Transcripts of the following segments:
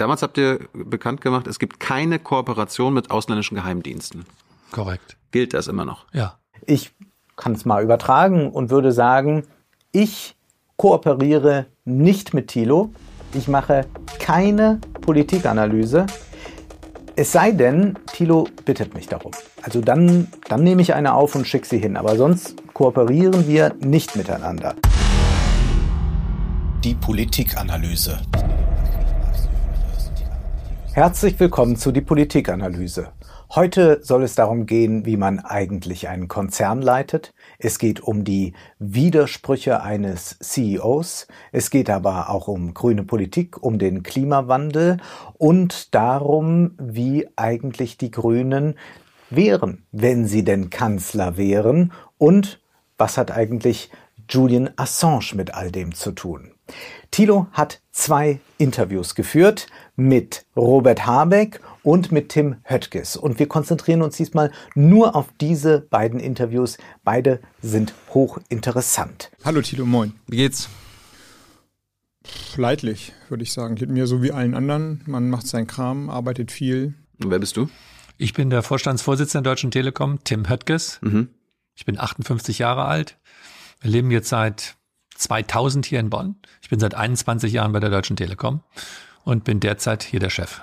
Damals habt ihr bekannt gemacht, es gibt keine Kooperation mit ausländischen Geheimdiensten. Korrekt. Gilt das immer noch? Ja. Ich kann es mal übertragen und würde sagen, ich kooperiere nicht mit Thilo. Ich mache keine Politikanalyse. Es sei denn, Thilo bittet mich darum. Also dann, dann nehme ich eine auf und schicke sie hin. Aber sonst kooperieren wir nicht miteinander. Die Politikanalyse. Herzlich willkommen zu die Politikanalyse. Heute soll es darum gehen, wie man eigentlich einen Konzern leitet. Es geht um die Widersprüche eines CEOs. Es geht aber auch um grüne Politik, um den Klimawandel und darum, wie eigentlich die Grünen wären, wenn sie denn Kanzler wären und was hat eigentlich Julian Assange mit all dem zu tun. Thilo hat zwei Interviews geführt mit Robert Habeck und mit Tim Höttges. Und wir konzentrieren uns diesmal nur auf diese beiden Interviews. Beide sind hochinteressant. Hallo Tilo, moin. Wie geht's? Leidlich, würde ich sagen. Geht mir so wie allen anderen. Man macht seinen Kram, arbeitet viel. Und wer bist du? Ich bin der Vorstandsvorsitzende der Deutschen Telekom, Tim Höttges. Mhm. Ich bin 58 Jahre alt. Wir leben jetzt seit 2000 hier in Bonn. Ich bin seit 21 Jahren bei der Deutschen Telekom und bin derzeit hier der Chef.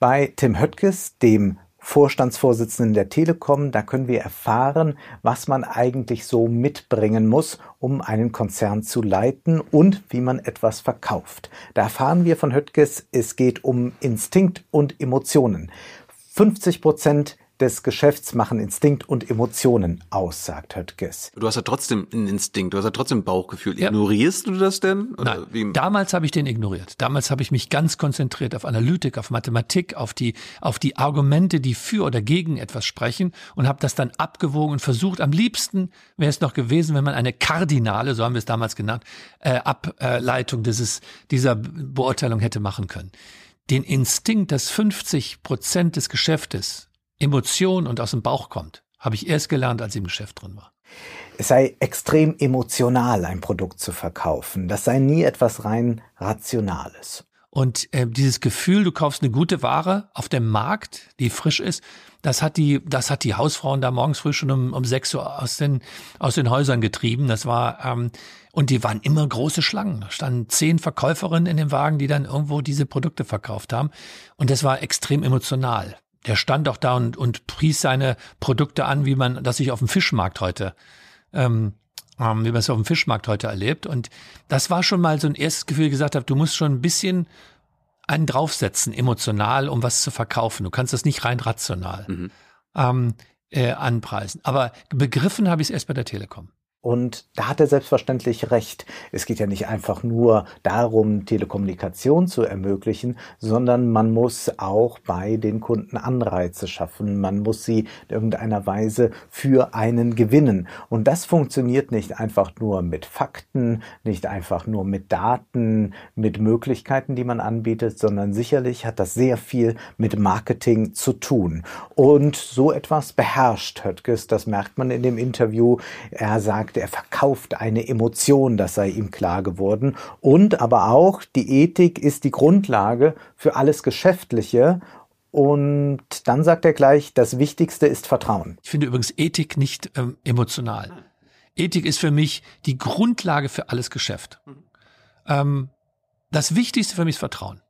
Bei Tim Höttges, dem Vorstandsvorsitzenden der Telekom, da können wir erfahren, was man eigentlich so mitbringen muss, um einen Konzern zu leiten und wie man etwas verkauft. Da erfahren wir von Höttges, es geht um Instinkt und Emotionen. 50 Prozent des Geschäfts machen Instinkt und Emotionen aus, sagt Höttges. Du hast ja trotzdem einen Instinkt, du hast ja trotzdem ein Bauchgefühl. Ja. Ignorierst du das denn? Oder Nein, wie? damals habe ich den ignoriert. Damals habe ich mich ganz konzentriert auf Analytik, auf Mathematik, auf die, auf die Argumente, die für oder gegen etwas sprechen und habe das dann abgewogen und versucht, am liebsten wäre es noch gewesen, wenn man eine kardinale, so haben wir es damals genannt, äh, Ableitung dieses, dieser Beurteilung hätte machen können. Den Instinkt, dass 50 Prozent des Geschäftes Emotion und aus dem Bauch kommt, habe ich erst gelernt, als ich im Geschäft drin war. Es sei extrem emotional, ein Produkt zu verkaufen. Das sei nie etwas rein Rationales. Und äh, dieses Gefühl, du kaufst eine gute Ware auf dem Markt, die frisch ist, das hat die, das hat die Hausfrauen da morgens früh schon um, um sechs Uhr aus den, aus den Häusern getrieben. Das war, ähm, und die waren immer große Schlangen. Da standen zehn Verkäuferinnen in dem Wagen, die dann irgendwo diese Produkte verkauft haben. Und das war extrem emotional der stand auch da und, und pries seine Produkte an, wie man das sich auf dem Fischmarkt heute, ähm, ähm, wie man es auf dem Fischmarkt heute erlebt. Und das war schon mal so ein erstes Gefühl, gesagt habe, du musst schon ein bisschen einen draufsetzen, emotional, um was zu verkaufen. Du kannst das nicht rein rational mhm. ähm, äh, anpreisen. Aber begriffen habe ich es erst bei der Telekom. Und da hat er selbstverständlich recht. Es geht ja nicht einfach nur darum, Telekommunikation zu ermöglichen, sondern man muss auch bei den Kunden Anreize schaffen. Man muss sie in irgendeiner Weise für einen gewinnen. Und das funktioniert nicht einfach nur mit Fakten, nicht einfach nur mit Daten, mit Möglichkeiten, die man anbietet, sondern sicherlich hat das sehr viel mit Marketing zu tun. Und so etwas beherrscht Höttges, das merkt man in dem Interview. Er sagt, sagt, er verkauft eine Emotion, das sei ihm klar geworden. Und aber auch, die Ethik ist die Grundlage für alles Geschäftliche. Und dann sagt er gleich, das Wichtigste ist Vertrauen. Ich finde übrigens Ethik nicht ähm, emotional. Ethik ist für mich die Grundlage für alles Geschäft. Ähm, das Wichtigste für mich ist Vertrauen.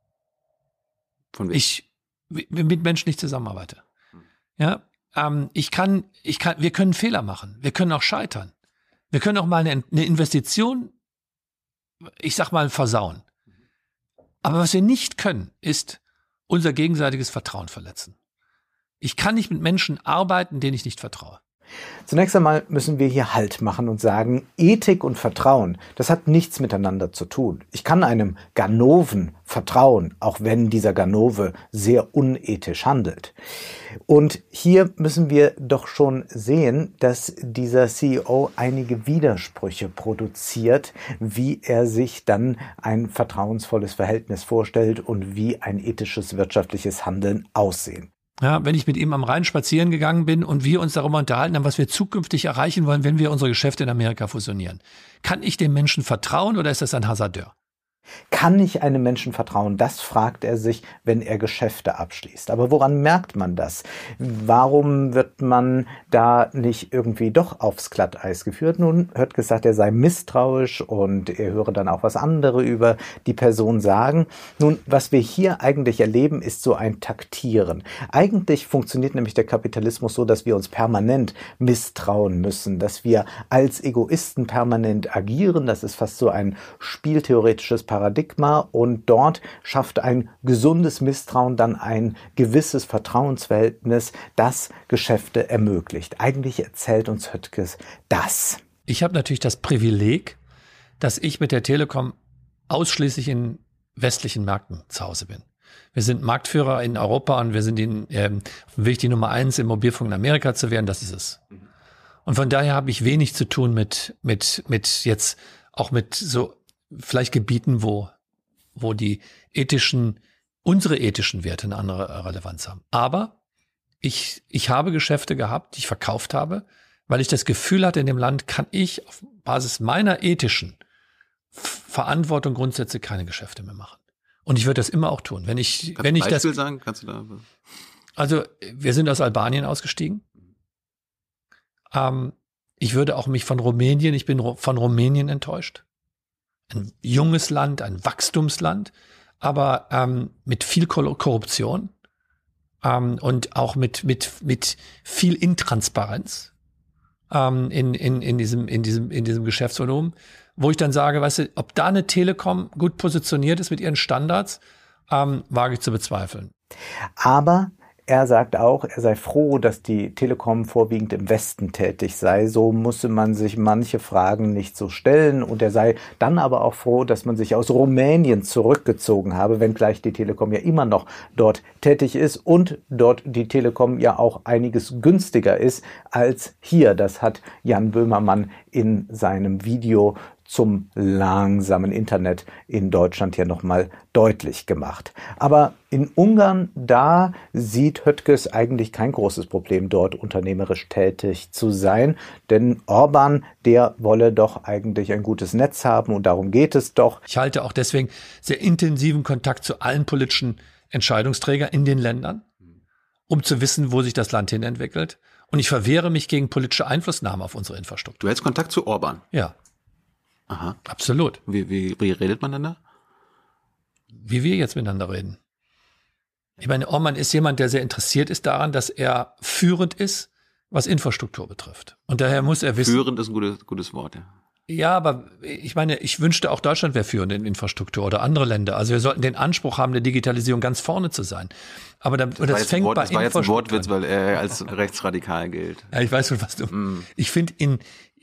Von wem? Ich mit Menschen nicht zusammenarbeite. Ja, ähm, ich kann, ich kann, wir können Fehler machen. Wir können auch scheitern. Wir können auch mal eine, eine Investition, ich sag mal, versauen. Aber was wir nicht können, ist unser gegenseitiges Vertrauen verletzen. Ich kann nicht mit Menschen arbeiten, denen ich nicht vertraue. Zunächst einmal müssen wir hier Halt machen und sagen, Ethik und Vertrauen, das hat nichts miteinander zu tun. Ich kann einem Ganoven vertrauen, auch wenn dieser Ganove sehr unethisch handelt. Und hier müssen wir doch schon sehen, dass dieser CEO einige Widersprüche produziert, wie er sich dann ein vertrauensvolles Verhältnis vorstellt und wie ein ethisches wirtschaftliches Handeln aussehen ja, wenn ich mit ihm am Rhein spazieren gegangen bin und wir uns darüber unterhalten haben, was wir zukünftig erreichen wollen, wenn wir unsere Geschäfte in Amerika fusionieren. Kann ich dem Menschen vertrauen oder ist das ein Hasardeur? Kann ich einem Menschen vertrauen? Das fragt er sich, wenn er Geschäfte abschließt. Aber woran merkt man das? Warum wird man da nicht irgendwie doch aufs Glatteis geführt? Nun hört gesagt, er sei misstrauisch und er höre dann auch was andere über die Person sagen. Nun, was wir hier eigentlich erleben, ist so ein Taktieren. Eigentlich funktioniert nämlich der Kapitalismus so, dass wir uns permanent misstrauen müssen, dass wir als Egoisten permanent agieren. Das ist fast so ein spieltheoretisches Paradigma und dort schafft ein gesundes Misstrauen dann ein gewisses Vertrauensverhältnis, das Geschäfte ermöglicht. Eigentlich erzählt uns Höttges das. Ich habe natürlich das Privileg, dass ich mit der Telekom ausschließlich in westlichen Märkten zu Hause bin. Wir sind Marktführer in Europa und wir sind in, ähm, Weg, die Nummer eins im Mobilfunk in Amerika zu werden. Das ist es. Und von daher habe ich wenig zu tun mit, mit, mit jetzt auch mit so vielleicht Gebieten, wo, wo die ethischen, unsere ethischen Werte eine andere Relevanz haben. Aber ich, ich habe Geschäfte gehabt, die ich verkauft habe, weil ich das Gefühl hatte, in dem Land kann ich auf Basis meiner ethischen Verantwortung, Grundsätze keine Geschäfte mehr machen. Und ich würde das immer auch tun. Wenn ich, Kannst wenn ich Beispiel das. sagen? Kannst du da? Also, wir sind aus Albanien ausgestiegen. Ähm, ich würde auch mich von Rumänien, ich bin von Rumänien enttäuscht ein junges Land, ein Wachstumsland, aber ähm, mit viel Korruption ähm, und auch mit, mit, mit viel Intransparenz ähm, in, in, in, diesem, in, diesem, in diesem Geschäftsvolumen, wo ich dann sage, weißt du, ob da eine Telekom gut positioniert ist mit ihren Standards, ähm, wage ich zu bezweifeln. Aber er sagt auch, er sei froh, dass die Telekom vorwiegend im Westen tätig sei. So musste man sich manche Fragen nicht so stellen. Und er sei dann aber auch froh, dass man sich aus Rumänien zurückgezogen habe, wenngleich die Telekom ja immer noch dort tätig ist und dort die Telekom ja auch einiges günstiger ist als hier. Das hat Jan Böhmermann in seinem Video zum langsamen Internet in Deutschland hier nochmal deutlich gemacht. Aber in Ungarn, da sieht Höttges eigentlich kein großes Problem, dort unternehmerisch tätig zu sein. Denn Orban, der wolle doch eigentlich ein gutes Netz haben und darum geht es doch. Ich halte auch deswegen sehr intensiven Kontakt zu allen politischen Entscheidungsträgern in den Ländern, um zu wissen, wo sich das Land hin entwickelt. Und ich verwehre mich gegen politische Einflussnahme auf unsere Infrastruktur. Du hältst Kontakt zu Orban. Ja. Aha. Absolut. Wie, wie, wie redet man dann da? Wie wir jetzt miteinander reden. Ich meine, Orman ist jemand, der sehr interessiert ist daran, dass er führend ist, was Infrastruktur betrifft. Und daher muss er wissen. Führend ist ein gutes, gutes Wort, ja. Ja, aber ich meine, ich wünschte auch Deutschland wäre führend in Infrastruktur oder andere Länder. Also wir sollten den Anspruch haben, der Digitalisierung ganz vorne zu sein. Aber da, das, das fängt Wort, bei Das war jetzt ein Wortwitz, weil er als rechtsradikal gilt. Ja, ich weiß schon, was du. Mm. Ich finde ihn,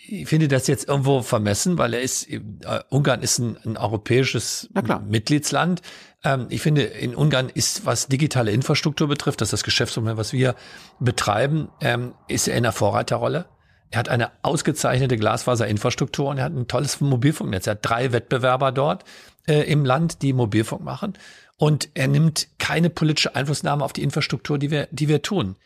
ich finde das jetzt irgendwo vermessen, weil er ist, äh, Ungarn ist ein, ein europäisches Mitgliedsland. Ähm, ich finde, in Ungarn ist, was digitale Infrastruktur betrifft, das ist das Geschäftsmodell, was wir betreiben, ähm, ist er in der Vorreiterrolle. Er hat eine ausgezeichnete Glasfaserinfrastruktur und er hat ein tolles Mobilfunknetz. Er hat drei Wettbewerber dort äh, im Land, die Mobilfunk machen. Und er nimmt keine politische Einflussnahme auf die Infrastruktur, die wir, die wir tun.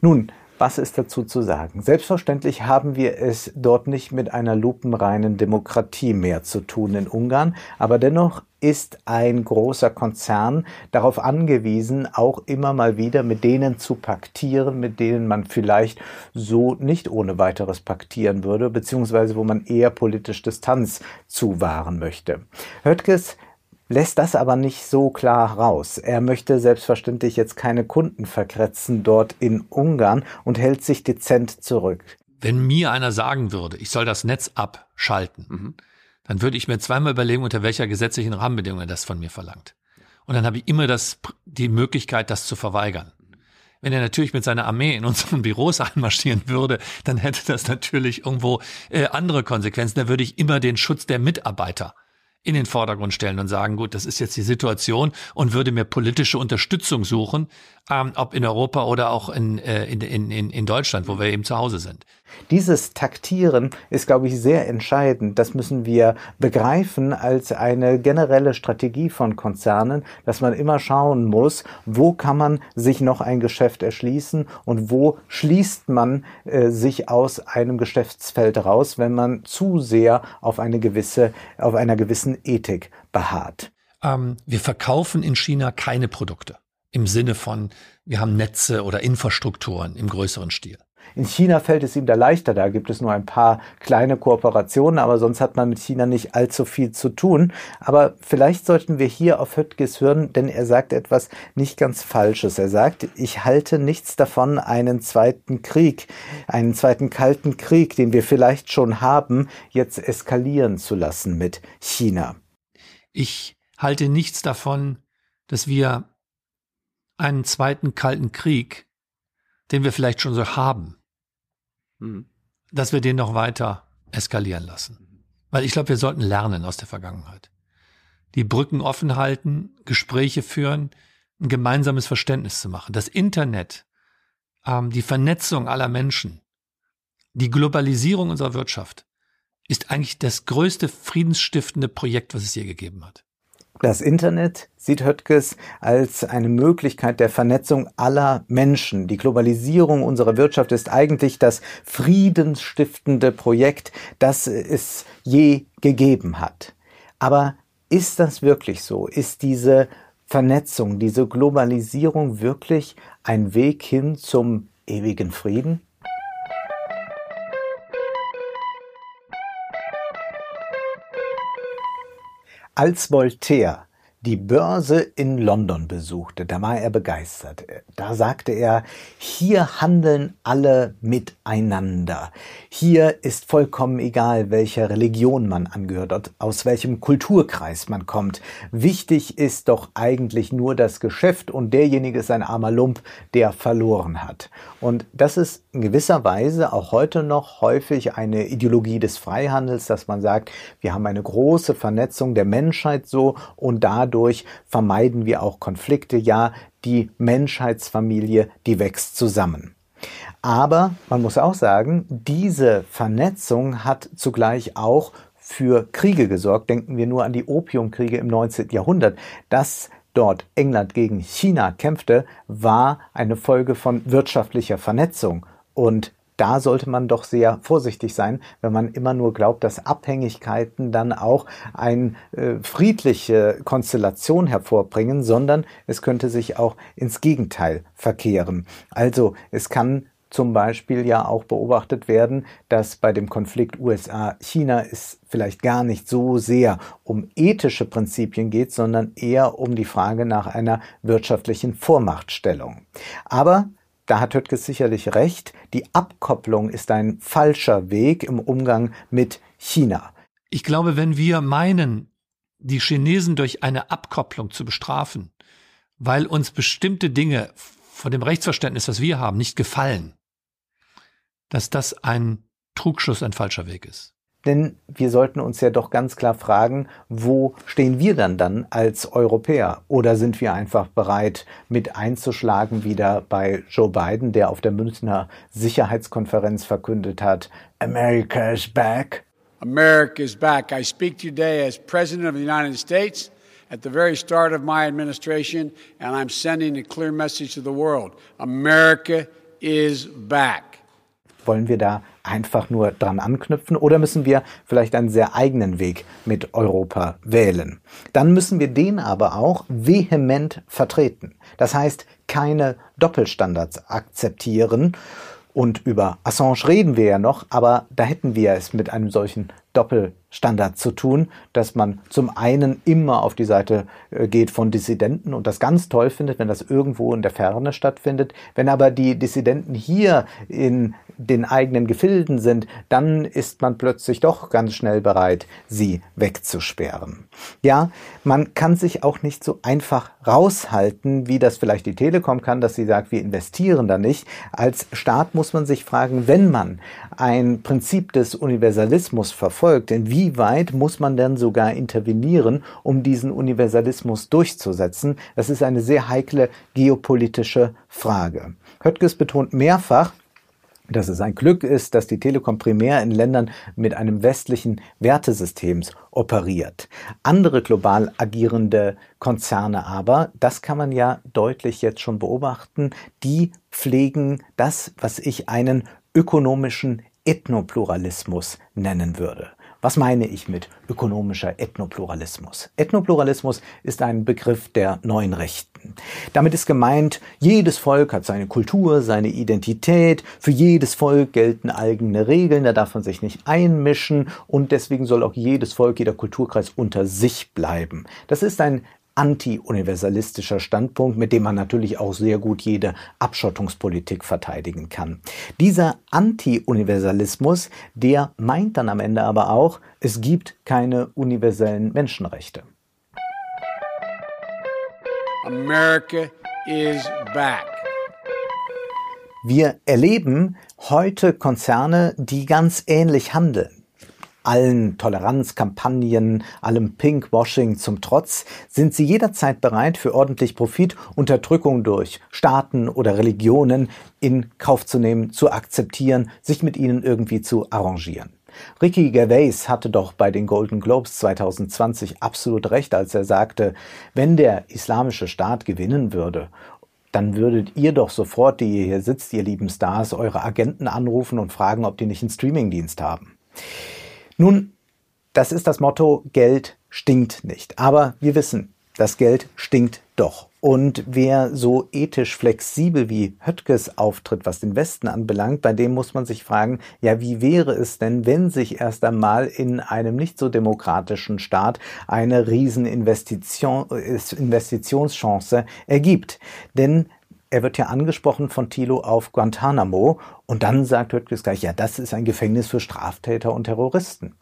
Nun, was ist dazu zu sagen? Selbstverständlich haben wir es dort nicht mit einer lupenreinen Demokratie mehr zu tun in Ungarn, aber dennoch ist ein großer Konzern darauf angewiesen, auch immer mal wieder mit denen zu paktieren, mit denen man vielleicht so nicht ohne weiteres paktieren würde, beziehungsweise wo man eher politisch Distanz zu wahren möchte. Höttges lässt das aber nicht so klar raus. Er möchte selbstverständlich jetzt keine Kunden verkretzen dort in Ungarn und hält sich dezent zurück. Wenn mir einer sagen würde, ich soll das Netz abschalten, mhm. dann würde ich mir zweimal überlegen, unter welcher gesetzlichen Rahmenbedingungen er das von mir verlangt. Und dann habe ich immer das, die Möglichkeit, das zu verweigern. Wenn er natürlich mit seiner Armee in unseren Büros einmarschieren würde, dann hätte das natürlich irgendwo äh, andere Konsequenzen. Da würde ich immer den Schutz der Mitarbeiter in den Vordergrund stellen und sagen, gut, das ist jetzt die Situation und würde mir politische Unterstützung suchen, ähm, ob in Europa oder auch in, äh, in, in, in Deutschland, wo wir eben zu Hause sind. Dieses Taktieren ist, glaube ich, sehr entscheidend. Das müssen wir begreifen als eine generelle Strategie von Konzernen, dass man immer schauen muss, wo kann man sich noch ein Geschäft erschließen und wo schließt man äh, sich aus einem Geschäftsfeld raus, wenn man zu sehr auf eine gewisse, auf einer gewissen Ethik beharrt. Ähm, wir verkaufen in China keine Produkte im Sinne von, wir haben Netze oder Infrastrukturen im größeren Stil. In China fällt es ihm da leichter, da gibt es nur ein paar kleine Kooperationen, aber sonst hat man mit China nicht allzu viel zu tun. Aber vielleicht sollten wir hier auf Höttges hören, denn er sagt etwas nicht ganz Falsches. Er sagt, ich halte nichts davon, einen zweiten Krieg, einen zweiten kalten Krieg, den wir vielleicht schon haben, jetzt eskalieren zu lassen mit China. Ich halte nichts davon, dass wir einen zweiten kalten Krieg, den wir vielleicht schon so haben, mhm. dass wir den noch weiter eskalieren lassen. Weil ich glaube, wir sollten lernen aus der Vergangenheit. Die Brücken offen halten, Gespräche führen, ein gemeinsames Verständnis zu machen. Das Internet, ähm, die Vernetzung aller Menschen, die Globalisierung unserer Wirtschaft ist eigentlich das größte friedensstiftende Projekt, was es je gegeben hat. Das Internet sieht Höttges als eine Möglichkeit der Vernetzung aller Menschen. Die Globalisierung unserer Wirtschaft ist eigentlich das friedensstiftende Projekt, das es je gegeben hat. Aber ist das wirklich so? Ist diese Vernetzung, diese Globalisierung wirklich ein Weg hin zum ewigen Frieden? Als Voltaire die Börse in London besuchte, da war er begeistert. Da sagte er, hier handeln alle miteinander. Hier ist vollkommen egal, welcher Religion man angehört, aus welchem Kulturkreis man kommt. Wichtig ist doch eigentlich nur das Geschäft und derjenige ist ein armer Lump, der verloren hat. Und das ist in gewisser Weise auch heute noch häufig eine Ideologie des Freihandels, dass man sagt, wir haben eine große Vernetzung der Menschheit so und dadurch dadurch vermeiden wir auch Konflikte. Ja, die Menschheitsfamilie, die wächst zusammen. Aber man muss auch sagen, diese Vernetzung hat zugleich auch für Kriege gesorgt. Denken wir nur an die Opiumkriege im 19. Jahrhundert. Dass dort England gegen China kämpfte, war eine Folge von wirtschaftlicher Vernetzung. Und da sollte man doch sehr vorsichtig sein, wenn man immer nur glaubt, dass Abhängigkeiten dann auch eine äh, friedliche Konstellation hervorbringen, sondern es könnte sich auch ins Gegenteil verkehren. Also es kann zum Beispiel ja auch beobachtet werden, dass bei dem Konflikt USA-China es vielleicht gar nicht so sehr um ethische Prinzipien geht, sondern eher um die Frage nach einer wirtschaftlichen Vormachtstellung. Aber da hat Höttges sicherlich recht, die Abkopplung ist ein falscher Weg im Umgang mit China. Ich glaube, wenn wir meinen, die Chinesen durch eine Abkopplung zu bestrafen, weil uns bestimmte Dinge von dem Rechtsverständnis, das wir haben, nicht gefallen, dass das ein Trugschluss, ein falscher Weg ist. Denn wir sollten uns ja doch ganz klar fragen, wo stehen wir dann dann als Europäer? Oder sind wir einfach bereit, mit einzuschlagen wieder bei Joe Biden, der auf der Münchner Sicherheitskonferenz verkündet hat, America is back? America is back. I speak today as President of the United States at the very start of my administration, and I'm sending a clear message to the world. America is back. Wollen wir da einfach nur dran anknüpfen oder müssen wir vielleicht einen sehr eigenen Weg mit Europa wählen? Dann müssen wir den aber auch vehement vertreten. Das heißt, keine Doppelstandards akzeptieren. Und über Assange reden wir ja noch, aber da hätten wir es mit einem solchen Doppelstandard zu tun, dass man zum einen immer auf die Seite äh, geht von Dissidenten und das ganz toll findet, wenn das irgendwo in der Ferne stattfindet. Wenn aber die Dissidenten hier in den eigenen Gefilden sind, dann ist man plötzlich doch ganz schnell bereit, sie wegzusperren. Ja, man kann sich auch nicht so einfach raushalten, wie das vielleicht die Telekom kann, dass sie sagt, wir investieren da nicht. Als Staat muss man sich fragen, wenn man ein Prinzip des Universalismus verfolgt, inwieweit muss man denn sogar intervenieren, um diesen Universalismus durchzusetzen? Das ist eine sehr heikle geopolitische Frage. Höttges betont mehrfach, dass es ein Glück ist, dass die Telekom primär in Ländern mit einem westlichen Wertesystems operiert. Andere global agierende Konzerne aber, das kann man ja deutlich jetzt schon beobachten, die pflegen das, was ich einen ökonomischen Ethnopluralismus nennen würde. Was meine ich mit ökonomischer Ethnopluralismus? Ethnopluralismus ist ein Begriff der neuen Rechten. Damit ist gemeint, jedes Volk hat seine Kultur, seine Identität, für jedes Volk gelten eigene Regeln, da darf man sich nicht einmischen und deswegen soll auch jedes Volk, jeder Kulturkreis unter sich bleiben. Das ist ein anti-universalistischer Standpunkt, mit dem man natürlich auch sehr gut jede Abschottungspolitik verteidigen kann. Dieser Anti-Universalismus, der meint dann am Ende aber auch, es gibt keine universellen Menschenrechte. America is back. Wir erleben heute Konzerne, die ganz ähnlich handeln allen Toleranzkampagnen, allem Pinkwashing zum Trotz, sind sie jederzeit bereit, für ordentlich Profit Unterdrückung durch Staaten oder Religionen in Kauf zu nehmen, zu akzeptieren, sich mit ihnen irgendwie zu arrangieren. Ricky Gervais hatte doch bei den Golden Globes 2020 absolut recht, als er sagte, wenn der islamische Staat gewinnen würde dann würdet ihr doch sofort, die ihr hier sitzt, ihr lieben Stars, eure Agenten anrufen und fragen, ob die nicht einen Streamingdienst haben. Nun, das ist das Motto, Geld stinkt nicht. Aber wir wissen, das Geld stinkt doch. Und wer so ethisch flexibel wie Höttges auftritt, was den Westen anbelangt, bei dem muss man sich fragen, ja, wie wäre es denn, wenn sich erst einmal in einem nicht so demokratischen Staat eine Rieseninvestition, Investitionschance ergibt? Denn er wird ja angesprochen von Thilo auf Guantanamo und dann sagt Höttges gleich, ja, das ist ein Gefängnis für Straftäter und Terroristen.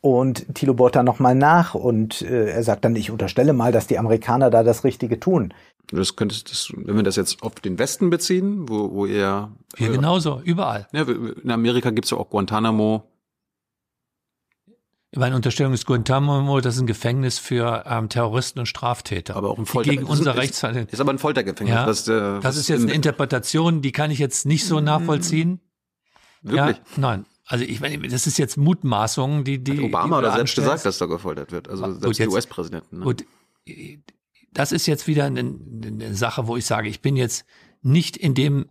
Und Thilo bohrt dann nochmal nach und äh, er sagt dann, ich unterstelle mal, dass die Amerikaner da das Richtige tun. Das könnte, das, wenn wir das jetzt auf den Westen beziehen, wo, wo er. Hier äh, genauso, überall. Ja, in Amerika gibt's ja auch Guantanamo, meine Unterstellung ist Guantanamo, das ist ein Gefängnis für ähm, Terroristen und Straftäter. Aber auch ein Folter gegen unser Rechts ist, ist aber ein Foltergefängnis. Ja, das, äh, das ist jetzt eine Interpretation, die kann ich jetzt nicht so nachvollziehen. Wirklich? Ja, nein. Also ich meine, das ist jetzt Mutmaßung, die die Hat Obama die oder selbst gesagt, dass da gefoltert wird. Also selbst gut, die US-Präsidenten. Ne? Gut, das ist jetzt wieder eine, eine Sache, wo ich sage, ich bin jetzt nicht in dem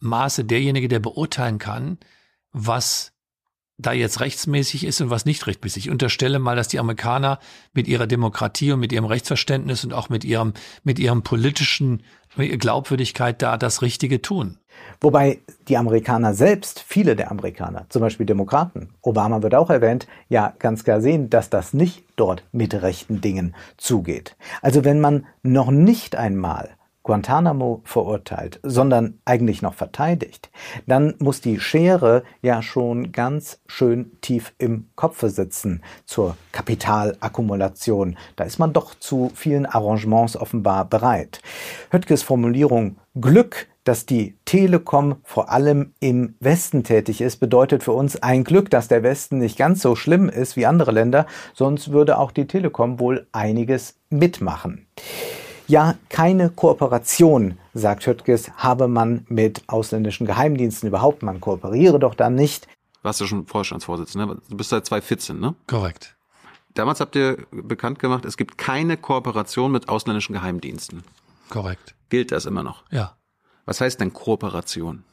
Maße derjenige, der beurteilen kann, was da jetzt rechtsmäßig ist und was nicht rechtmäßig. Ich unterstelle mal, dass die Amerikaner mit ihrer Demokratie und mit ihrem Rechtsverständnis und auch mit ihrem, mit ihrem politischen Glaubwürdigkeit da das Richtige tun. Wobei die Amerikaner selbst, viele der Amerikaner, zum Beispiel Demokraten, Obama wird auch erwähnt, ja ganz klar sehen, dass das nicht dort mit rechten Dingen zugeht. Also wenn man noch nicht einmal Guantanamo verurteilt, sondern eigentlich noch verteidigt, dann muss die Schere ja schon ganz schön tief im Kopfe sitzen zur Kapitalakkumulation. Da ist man doch zu vielen Arrangements offenbar bereit. Höttges Formulierung Glück dass die Telekom vor allem im Westen tätig ist, bedeutet für uns ein Glück, dass der Westen nicht ganz so schlimm ist wie andere Länder, sonst würde auch die Telekom wohl einiges mitmachen. Ja, keine Kooperation, sagt Höttges, habe man mit ausländischen Geheimdiensten überhaupt. Man kooperiere doch dann nicht. Warst du schon Vorstandsvorsitzender? Du bist seit 2014, ne? Korrekt. Damals habt ihr bekannt gemacht, es gibt keine Kooperation mit ausländischen Geheimdiensten. Korrekt. Gilt das immer noch? Ja. Was heißt denn Kooperation?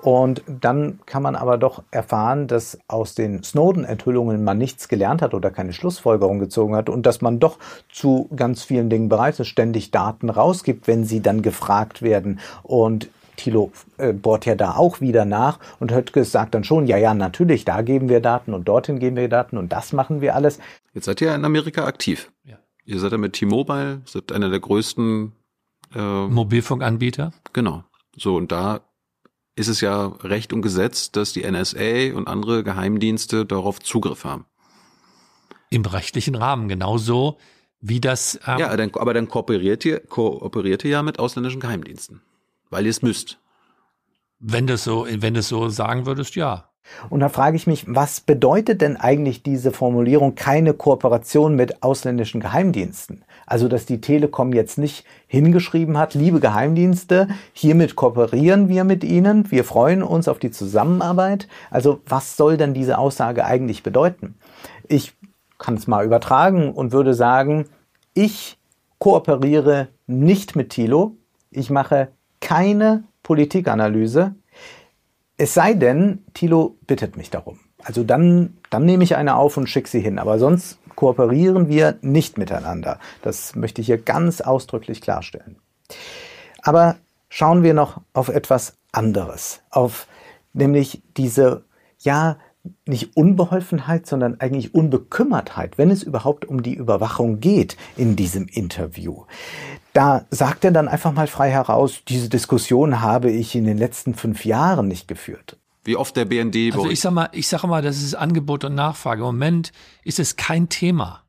Und dann kann man aber doch erfahren, dass aus den Snowden-Enthüllungen man nichts gelernt hat oder keine Schlussfolgerung gezogen hat und dass man doch zu ganz vielen Dingen bereit ist, ständig Daten rausgibt, wenn sie dann gefragt werden. Und Thilo äh, bohrt ja da auch wieder nach und Höttges sagt dann schon, ja, ja, natürlich, da geben wir Daten und dorthin geben wir Daten und das machen wir alles. Jetzt seid ihr in Amerika aktiv. Ja. Ihr seid ja mit T-Mobile, seid einer der größten äh, Mobilfunkanbieter. Genau. So, und da ist es ja Recht und Gesetz, dass die NSA und andere Geheimdienste darauf Zugriff haben. Im rechtlichen Rahmen, genauso wie das. Ähm ja, dann, aber dann kooperiert ihr, kooperiert ihr ja mit ausländischen Geheimdiensten, weil ihr es müsst. Wenn du so, wenn du so sagen würdest, ja. Und da frage ich mich, was bedeutet denn eigentlich diese Formulierung keine Kooperation mit ausländischen Geheimdiensten? Also, dass die Telekom jetzt nicht hingeschrieben hat, liebe Geheimdienste, hiermit kooperieren wir mit Ihnen, wir freuen uns auf die Zusammenarbeit. Also, was soll denn diese Aussage eigentlich bedeuten? Ich kann es mal übertragen und würde sagen, ich kooperiere nicht mit Thilo, ich mache keine Politikanalyse, Es sei denn, Thilo bittet mich darum. Also dann, dann nehme ich eine auf und schicke sie hin. Aber sonst kooperieren wir nicht miteinander. Das möchte ich hier ganz ausdrücklich klarstellen. Aber schauen wir noch auf etwas anderes. Auf nämlich diese, ja, nicht Unbeholfenheit, sondern eigentlich Unbekümmertheit, wenn es überhaupt um die Überwachung geht in diesem Interview. Da sagt er dann einfach mal frei heraus, diese Diskussion habe ich in den letzten fünf Jahren nicht geführt. Wie oft der BND. Also ich sag mal, ich sage mal, das ist Angebot und Nachfrage. Im Moment ist es kein Thema.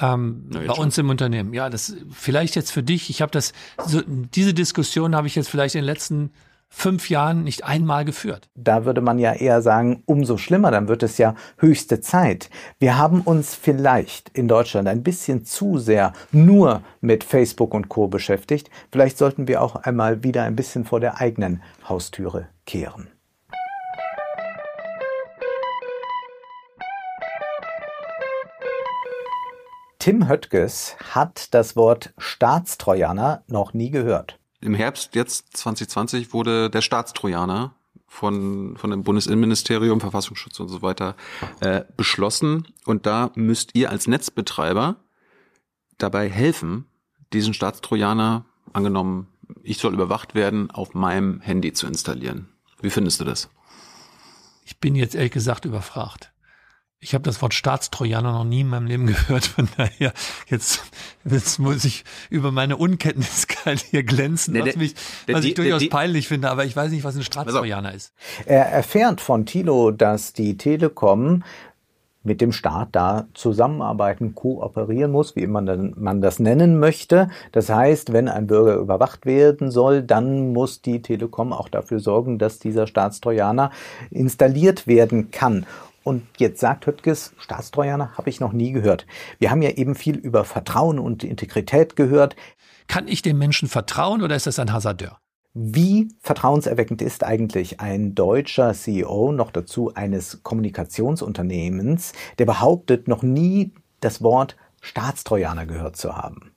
Ähm, ja, bei uns im Unternehmen. Ja, das vielleicht jetzt für dich. Ich habe das, so, diese Diskussion habe ich jetzt vielleicht in den letzten fünf Jahren nicht einmal geführt. Da würde man ja eher sagen, umso schlimmer, dann wird es ja höchste Zeit. Wir haben uns vielleicht in Deutschland ein bisschen zu sehr nur mit Facebook und Co beschäftigt. Vielleicht sollten wir auch einmal wieder ein bisschen vor der eigenen Haustüre kehren. Tim Höttges hat das Wort Staatstrojaner noch nie gehört. Im Herbst jetzt 2020 wurde der Staatstrojaner von, von dem Bundesinnenministerium, Verfassungsschutz und so weiter äh, beschlossen. Und da müsst ihr als Netzbetreiber dabei helfen, diesen Staatstrojaner, angenommen, ich soll überwacht werden, auf meinem Handy zu installieren. Wie findest du das? Ich bin jetzt ehrlich gesagt überfragt. Ich habe das Wort Staatstrojaner noch nie in meinem Leben gehört. Von daher, jetzt, jetzt muss ich über meine Unkenntlichkeit hier glänzen, was, mich, was ich durchaus peinlich finde. Aber ich weiß nicht, was ein Staatstrojaner ist. Er erfährt von Thilo, dass die Telekom mit dem Staat da zusammenarbeiten, kooperieren muss, wie immer man das nennen möchte. Das heißt, wenn ein Bürger überwacht werden soll, dann muss die Telekom auch dafür sorgen, dass dieser Staatstrojaner installiert werden kann. Und jetzt sagt Höttges, Staatstrojaner habe ich noch nie gehört. Wir haben ja eben viel über Vertrauen und Integrität gehört. Kann ich dem Menschen vertrauen oder ist das ein Hasardeur? Wie vertrauenserweckend ist eigentlich ein deutscher CEO, noch dazu eines Kommunikationsunternehmens, der behauptet, noch nie das Wort Staatstrojaner gehört zu haben?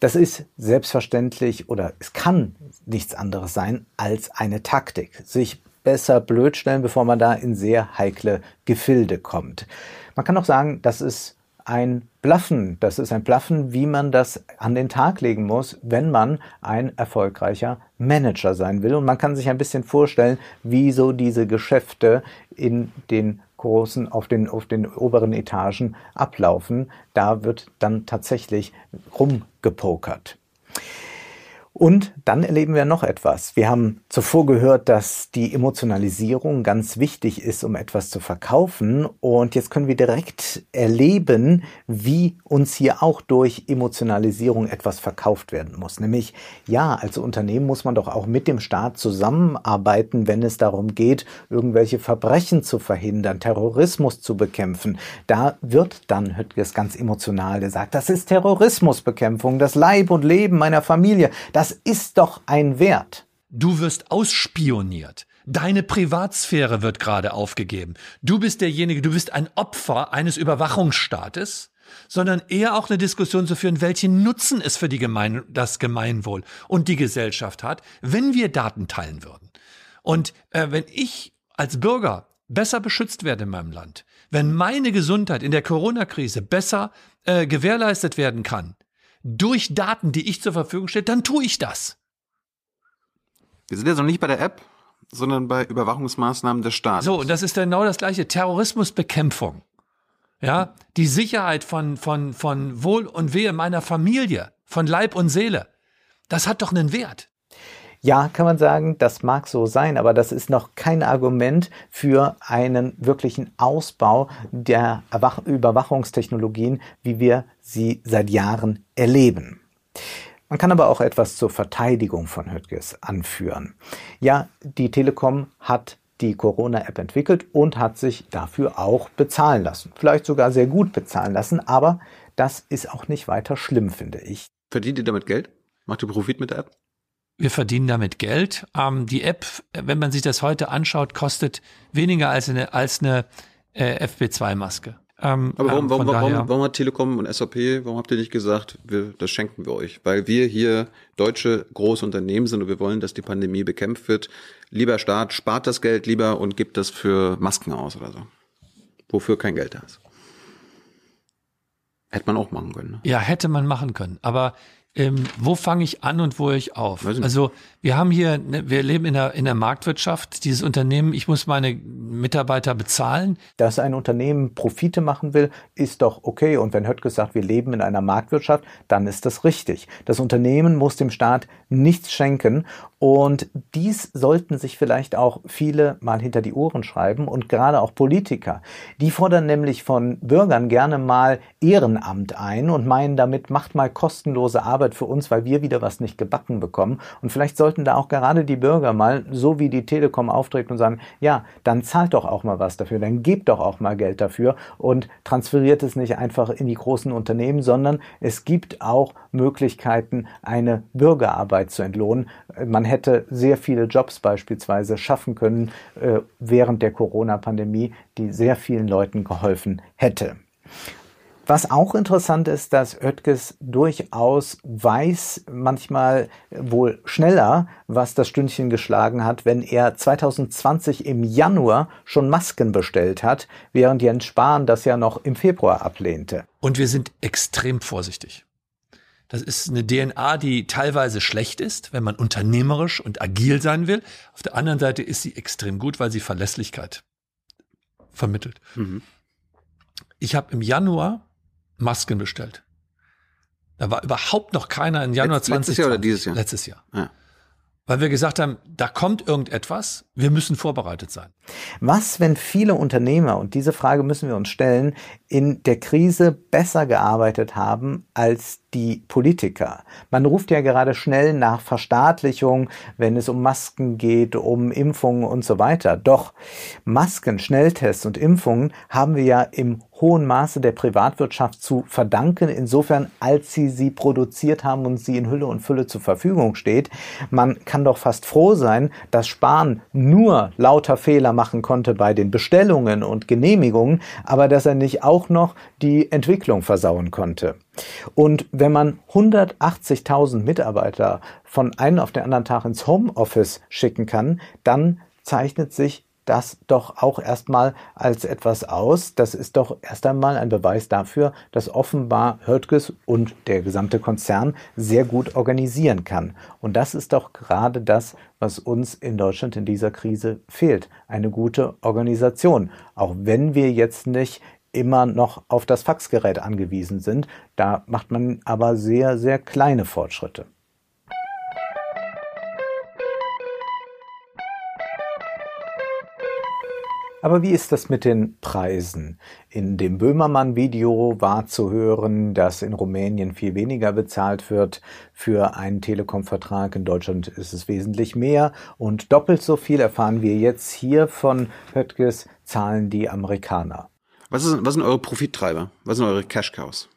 Das ist selbstverständlich oder es kann nichts anderes sein als eine Taktik, sich besser blöd stellen, bevor man da in sehr heikle Gefilde kommt. Man kann auch sagen, das ist ein Bluffen. Das ist ein Bluffen, wie man das an den Tag legen muss, wenn man ein erfolgreicher Manager sein will. Und man kann sich ein bisschen vorstellen, wie so diese Geschäfte in den großen, auf den, auf den oberen Etagen ablaufen. Da wird dann tatsächlich rumgepokert. Und dann erleben wir noch etwas. Wir haben zuvor gehört, dass die Emotionalisierung ganz wichtig ist, um etwas zu verkaufen. Und jetzt können wir direkt erleben, wie uns hier auch durch Emotionalisierung etwas verkauft werden muss. Nämlich, ja, als Unternehmen muss man doch auch mit dem Staat zusammenarbeiten, wenn es darum geht, irgendwelche Verbrechen zu verhindern, Terrorismus zu bekämpfen. Da wird dann Höttges ganz emotional, der sagt, das ist Terrorismusbekämpfung, das Leib und Leben meiner Familie. Das das ist doch ein Wert. Du wirst ausspioniert. Deine Privatsphäre wird gerade aufgegeben. Du bist derjenige, du bist ein Opfer eines Überwachungsstaates, sondern eher auch eine Diskussion zu führen, welchen Nutzen es für die Gemein das Gemeinwohl und die Gesellschaft hat, wenn wir Daten teilen würden. Und äh, wenn ich als Bürger besser beschützt werde in meinem Land, wenn meine Gesundheit in der Corona-Krise besser äh, gewährleistet werden kann, durch Daten, die ich zur Verfügung stelle, dann tue ich das. Wir sind jetzt noch nicht bei der App, sondern bei Überwachungsmaßnahmen des Staates. So, und das ist genau das gleiche. Terrorismusbekämpfung. Ja, die Sicherheit von, von, von Wohl und Wehe meiner Familie, von Leib und Seele. Das hat doch einen Wert. Ja, kann man sagen, das mag so sein, aber das ist noch kein Argument für einen wirklichen Ausbau der Überwachungstechnologien, wie wir sie seit Jahren erleben. Man kann aber auch etwas zur Verteidigung von Höttges anführen. Ja, die Telekom hat die Corona-App entwickelt und hat sich dafür auch bezahlen lassen. Vielleicht sogar sehr gut bezahlen lassen, aber das ist auch nicht weiter schlimm, finde ich. Verdient ihr damit Geld? Macht ihr Profit mit der App? Wir verdienen damit Geld. Ähm, die App, wenn man sich das heute anschaut, kostet weniger als eine, als eine äh, FP2-Maske. Ähm, Aber warum, ähm, warum, warum, warum hat Telekom und SAP, warum habt ihr nicht gesagt, wir, das schenken wir euch? Weil wir hier deutsche große Unternehmen sind und wir wollen, dass die Pandemie bekämpft wird. Lieber Staat, spart das Geld lieber und gibt das für Masken aus oder so. Wofür kein Geld da ist. Hätte man auch machen können. Ne? Ja, hätte man machen können. Aber ähm, wo fange ich an und wo höre ich auf? Also wir haben hier, ne, wir leben in der, in der Marktwirtschaft. Dieses Unternehmen, ich muss meine Mitarbeiter bezahlen. Dass ein Unternehmen Profite machen will, ist doch okay. Und wenn Höttges sagt, wir leben in einer Marktwirtschaft, dann ist das richtig. Das Unternehmen muss dem Staat nichts schenken. Und dies sollten sich vielleicht auch viele mal hinter die Ohren schreiben und gerade auch Politiker. Die fordern nämlich von Bürgern gerne mal Ehrenamt ein und meinen damit, macht mal kostenlose Arbeit für uns, weil wir wieder was nicht gebacken bekommen. Und vielleicht sollten da auch gerade die Bürger mal, so wie die Telekom auftreten und sagen, ja, dann zahlt doch auch mal was dafür, dann gebt doch auch mal Geld dafür und transferiert es nicht einfach in die großen Unternehmen, sondern es gibt auch Möglichkeiten, eine Bürgerarbeit zu entlohnen. Man hätte sehr viele Jobs beispielsweise schaffen können äh, während der Corona-Pandemie, die sehr vielen Leuten geholfen hätte. Was auch interessant ist, dass Oetkes durchaus weiß, manchmal wohl schneller, was das Stündchen geschlagen hat, wenn er 2020 im Januar schon Masken bestellt hat, während Jens Spahn das ja noch im Februar ablehnte. Und wir sind extrem vorsichtig. Das ist eine DNA, die teilweise schlecht ist, wenn man unternehmerisch und agil sein will. Auf der anderen Seite ist sie extrem gut, weil sie Verlässlichkeit vermittelt. Mhm. Ich habe im Januar Masken bestellt. Da war überhaupt noch keiner im Januar Letz- letztes 2020. Jahr oder dieses Jahr? Letztes Jahr. Ja. Weil wir gesagt haben, da kommt irgendetwas, wir müssen vorbereitet sein. Was, wenn viele Unternehmer, und diese Frage müssen wir uns stellen, in der Krise besser gearbeitet haben als die Politiker? Man ruft ja gerade schnell nach Verstaatlichung, wenn es um Masken geht, um Impfungen und so weiter. Doch Masken, Schnelltests und Impfungen haben wir ja im hohen Maße der Privatwirtschaft zu verdanken, insofern als sie sie produziert haben und sie in Hülle und Fülle zur Verfügung steht. Man kann doch fast froh sein, dass Spahn nur lauter Fehler machen konnte bei den Bestellungen und Genehmigungen, aber dass er nicht auch noch die Entwicklung versauen konnte. Und wenn man 180.000 Mitarbeiter von einem auf den anderen Tag ins Homeoffice schicken kann, dann zeichnet sich das doch auch erstmal als etwas aus. Das ist doch erst einmal ein Beweis dafür, dass offenbar Höttges und der gesamte Konzern sehr gut organisieren kann. Und das ist doch gerade das, was uns in Deutschland in dieser Krise fehlt. Eine gute Organisation. Auch wenn wir jetzt nicht immer noch auf das Faxgerät angewiesen sind. Da macht man aber sehr, sehr kleine Fortschritte. Aber wie ist das mit den Preisen? In dem Böhmermann-Video war zu hören, dass in Rumänien viel weniger bezahlt wird für einen Telekom-Vertrag. In Deutschland ist es wesentlich mehr. Und doppelt so viel erfahren wir jetzt hier von Höttges, zahlen die Amerikaner. Was, ist, was sind eure Profittreiber? Was sind eure Cash Cows?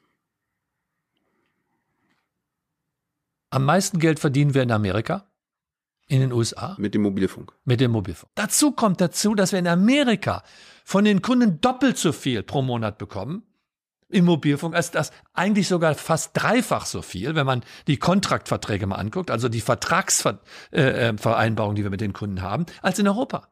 Am meisten Geld verdienen wir in Amerika, in den USA. Mit dem Mobilfunk. mit dem Mobilfunk. Dazu kommt dazu, dass wir in Amerika von den Kunden doppelt so viel pro Monat bekommen im Mobilfunk, als das eigentlich sogar fast dreifach so viel, wenn man die Kontraktverträge mal anguckt, also die Vertragsvereinbarungen, die wir mit den Kunden haben, als in Europa.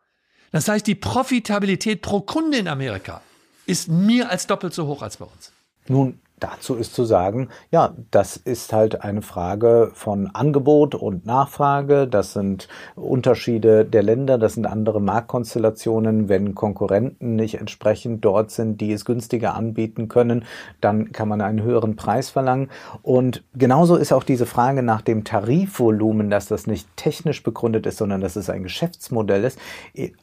Das heißt, die Profitabilität pro Kunde in Amerika ist mehr als doppelt so hoch als bei uns. Nun, dazu ist zu sagen, ja, das ist halt eine Frage von Angebot und Nachfrage. Das sind Unterschiede der Länder, das sind andere Marktkonstellationen. Wenn Konkurrenten nicht entsprechend dort sind, die es günstiger anbieten können, dann kann man einen höheren Preis verlangen. Und genauso ist auch diese Frage nach dem Tarifvolumen, dass das nicht technisch begründet ist, sondern dass es ein Geschäftsmodell ist,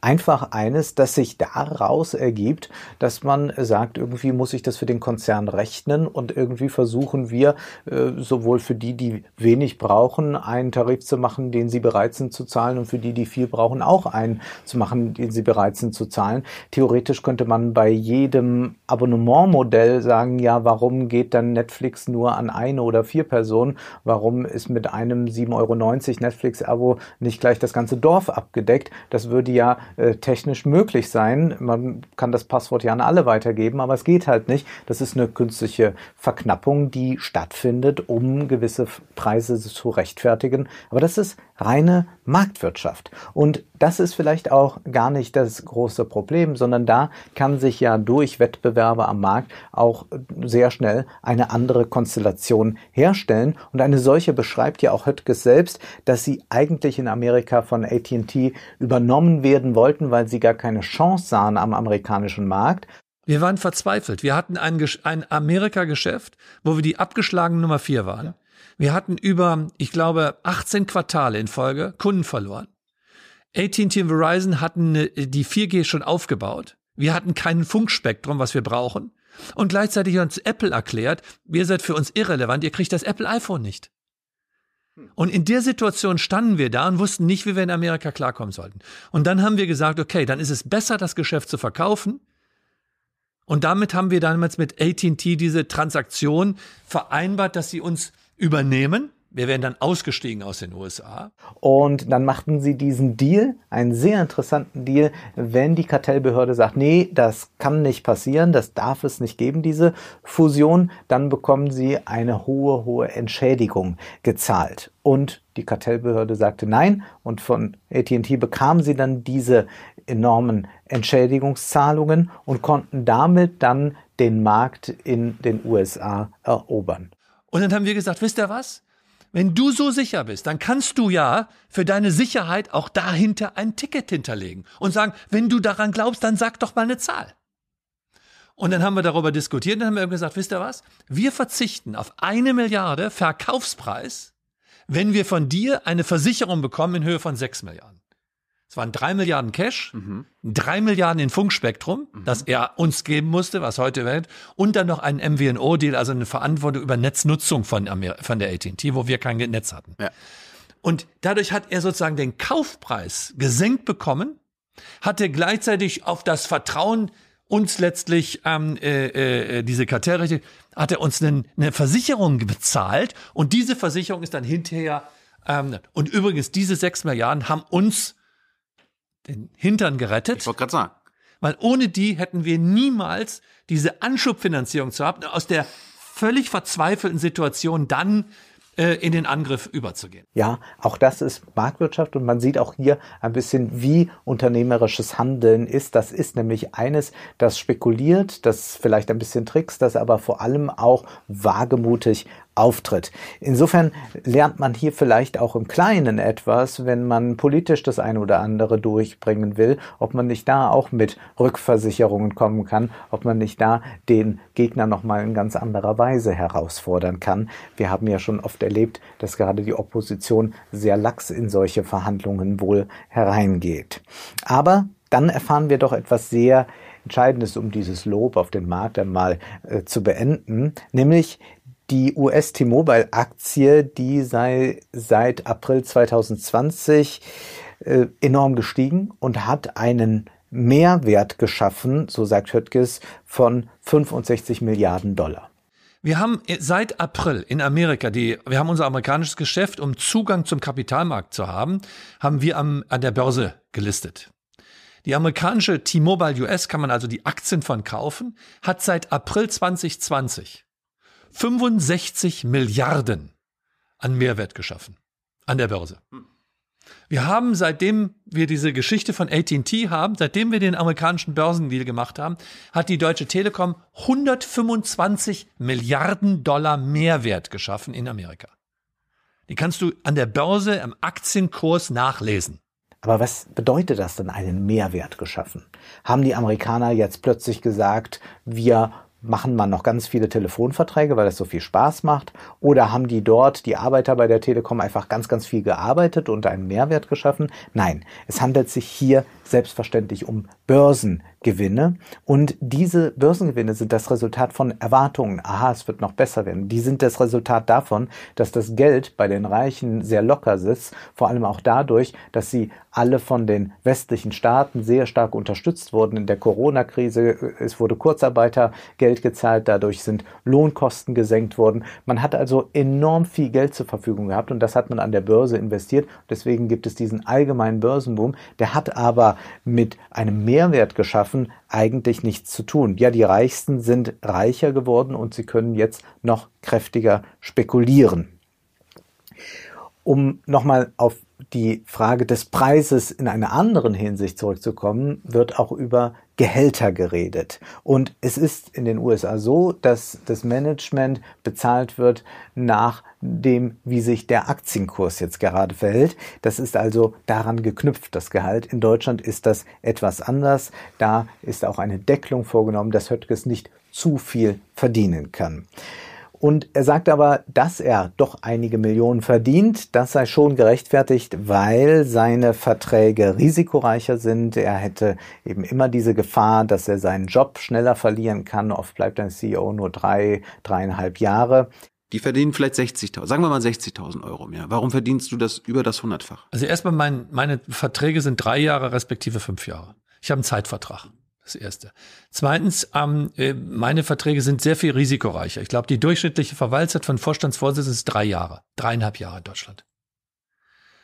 einfach eines, das sich daraus ergibt, dass man sagt, irgendwie muss ich das für den Konzern rechnen und irgendwie versuchen wir äh, sowohl für die, die wenig brauchen, einen Tarif zu machen, den sie bereit sind zu zahlen und für die, die viel brauchen, auch einen zu machen, den sie bereit sind zu zahlen. Theoretisch könnte man bei jedem Abonnementmodell sagen, ja, warum geht dann Netflix nur an eine oder vier Personen? Warum ist mit einem 7,90 Euro Netflix-Abo nicht gleich das ganze Dorf abgedeckt? Das würde ja äh, technisch möglich sein. Man kann das Passwort ja an alle weitergeben, aber es geht halt nicht. Das ist eine künstliche Verknappung, die stattfindet, um gewisse Preise zu rechtfertigen. Aber das ist reine Marktwirtschaft. Und das ist vielleicht auch gar nicht das große Problem, sondern da kann sich ja durch Wettbewerbe am Markt auch sehr schnell eine andere Konstellation herstellen. Und eine solche beschreibt ja auch Höttges selbst, dass sie eigentlich in Amerika von AT&T übernommen werden wollten, weil sie gar keine Chance sahen am amerikanischen Markt. Wir waren verzweifelt. Wir hatten ein, ein Amerika-Geschäft, wo wir die abgeschlagene Nummer vier waren. Ja. Wir hatten über, ich glaube, 18 Quartale in Folge Kunden verloren. AT&T und Verizon hatten die 4G schon aufgebaut. Wir hatten kein Funkspektrum, was wir brauchen. Und gleichzeitig hat uns Apple erklärt, ihr seid für uns irrelevant, ihr kriegt das Apple iPhone nicht. Und in der Situation standen wir da und wussten nicht, wie wir in Amerika klarkommen sollten. Und dann haben wir gesagt, okay, dann ist es besser, das Geschäft zu verkaufen. Und damit haben wir damals mit AT&T diese Transaktion vereinbart, dass sie uns übernehmen. Wir wären dann ausgestiegen aus den USA. Und dann machten sie diesen Deal, einen sehr interessanten Deal, wenn die Kartellbehörde sagt, nee, das kann nicht passieren, das darf es nicht geben, diese Fusion, dann bekommen sie eine hohe, hohe Entschädigung gezahlt. Und die Kartellbehörde sagte nein und von AT&T bekamen sie dann diese enormen Entschädigungszahlungen und konnten damit dann den Markt in den USA erobern. Und dann haben wir gesagt, wisst ihr was? Wenn du so sicher bist, dann kannst du ja für deine Sicherheit auch dahinter ein Ticket hinterlegen und sagen, wenn du daran glaubst, dann sag doch mal eine Zahl. Und dann haben wir darüber diskutiert und dann haben wir gesagt, wisst ihr was? Wir verzichten auf eine Milliarde Verkaufspreis, wenn wir von dir eine Versicherung bekommen in Höhe von sechs Milliarden. Es waren drei Milliarden Cash, mhm. drei Milliarden in Funkspektrum, mhm. das er uns geben musste, was heute Welt, und dann noch ein MVNO-Deal, also eine Verantwortung über Netznutzung von, Amer von der AT&T, wo wir kein Netz hatten. Ja. Und dadurch hat er sozusagen den Kaufpreis gesenkt bekommen, hatte gleichzeitig auf das Vertrauen uns letztlich ähm, äh, äh, diese Kartellrechte, hat er uns eine, eine Versicherung bezahlt und diese Versicherung ist dann hinterher ähm, und übrigens diese sechs Milliarden haben uns den Hintern gerettet. Ich wollte gerade sagen. Weil ohne die hätten wir niemals diese Anschubfinanzierung zu haben, aus der völlig verzweifelten Situation dann äh, in den Angriff überzugehen. Ja, auch das ist Marktwirtschaft und man sieht auch hier ein bisschen, wie unternehmerisches Handeln ist. Das ist nämlich eines, das spekuliert, das vielleicht ein bisschen trickst, das aber vor allem auch wagemutig auftritt. Insofern lernt man hier vielleicht auch im Kleinen etwas, wenn man politisch das eine oder andere durchbringen will, ob man nicht da auch mit Rückversicherungen kommen kann, ob man nicht da den Gegner nochmal in ganz anderer Weise herausfordern kann. Wir haben ja schon oft erlebt, dass gerade die Opposition sehr lax in solche Verhandlungen wohl hereingeht. Aber dann erfahren wir doch etwas sehr Entscheidendes, um dieses Lob auf den Markt einmal äh, zu beenden, nämlich die US T-Mobile-Aktie, die sei seit April 2020 äh, enorm gestiegen und hat einen Mehrwert geschaffen, so sagt Höttges, von 65 Milliarden Dollar. Wir haben seit April in Amerika, die, wir haben unser amerikanisches Geschäft, um Zugang zum Kapitalmarkt zu haben, haben wir am, an der Börse gelistet. Die amerikanische T-Mobile US kann man also die Aktien von kaufen, hat seit April 2020 65 Milliarden an Mehrwert geschaffen an der Börse. Wir haben, seitdem wir diese Geschichte von AT&T haben, seitdem wir den amerikanischen Börsendeal gemacht haben, hat die Deutsche Telekom 125 Milliarden Dollar Mehrwert geschaffen in Amerika. Die kannst du an der Börse am Aktienkurs nachlesen. Aber was bedeutet das denn, einen Mehrwert geschaffen? Haben die Amerikaner jetzt plötzlich gesagt, wir machen man noch ganz viele Telefonverträge, weil es so viel Spaß macht? Oder haben die dort, die Arbeiter bei der Telekom, einfach ganz, ganz viel gearbeitet und einen Mehrwert geschaffen? Nein, es handelt sich hier selbstverständlich um Börsen Börsengewinne. Und diese Börsengewinne sind das Resultat von Erwartungen. Aha, es wird noch besser werden. Die sind das Resultat davon, dass das Geld bei den Reichen sehr locker sitzt. Vor allem auch dadurch, dass sie alle von den westlichen Staaten sehr stark unterstützt wurden in der Corona-Krise. Es wurde Kurzarbeitergeld gezahlt. Dadurch sind Lohnkosten gesenkt worden. Man hat also enorm viel Geld zur Verfügung gehabt und das hat man an der Börse investiert. Deswegen gibt es diesen allgemeinen Börsenboom. Der hat aber mit einem Mehrwert geschaffen eigentlich nichts zu tun. Ja, die Reichsten sind reicher geworden und sie können jetzt noch kräftiger spekulieren. Um nochmal auf die Frage des Preises in einer anderen Hinsicht zurückzukommen, wird auch über Gehälter geredet. Und es ist in den USA so, dass das Management bezahlt wird nach dem, wie sich der Aktienkurs jetzt gerade verhält. Das ist also daran geknüpft, das Gehalt. In Deutschland ist das etwas anders. Da ist auch eine Deckelung vorgenommen, dass Höttges nicht zu viel verdienen kann. Und er sagt aber, dass er doch einige Millionen verdient. Das sei schon gerechtfertigt, weil seine Verträge risikoreicher sind. Er hätte eben immer diese Gefahr, dass er seinen Job schneller verlieren kann. Oft bleibt ein CEO nur drei, dreieinhalb Jahre. Die verdienen vielleicht 60.000, sagen wir mal 60.000 Euro mehr. Warum verdienst du das über das Hundertfach? Also erstmal, mein, meine Verträge sind drei Jahre respektive fünf Jahre. Ich habe einen Zeitvertrag. Das erste. Zweitens, ähm, äh, meine Verträge sind sehr viel risikoreicher. Ich glaube, die durchschnittliche Verweilzeit von Vorstandsvorsitzenden ist drei Jahre, dreieinhalb Jahre in Deutschland.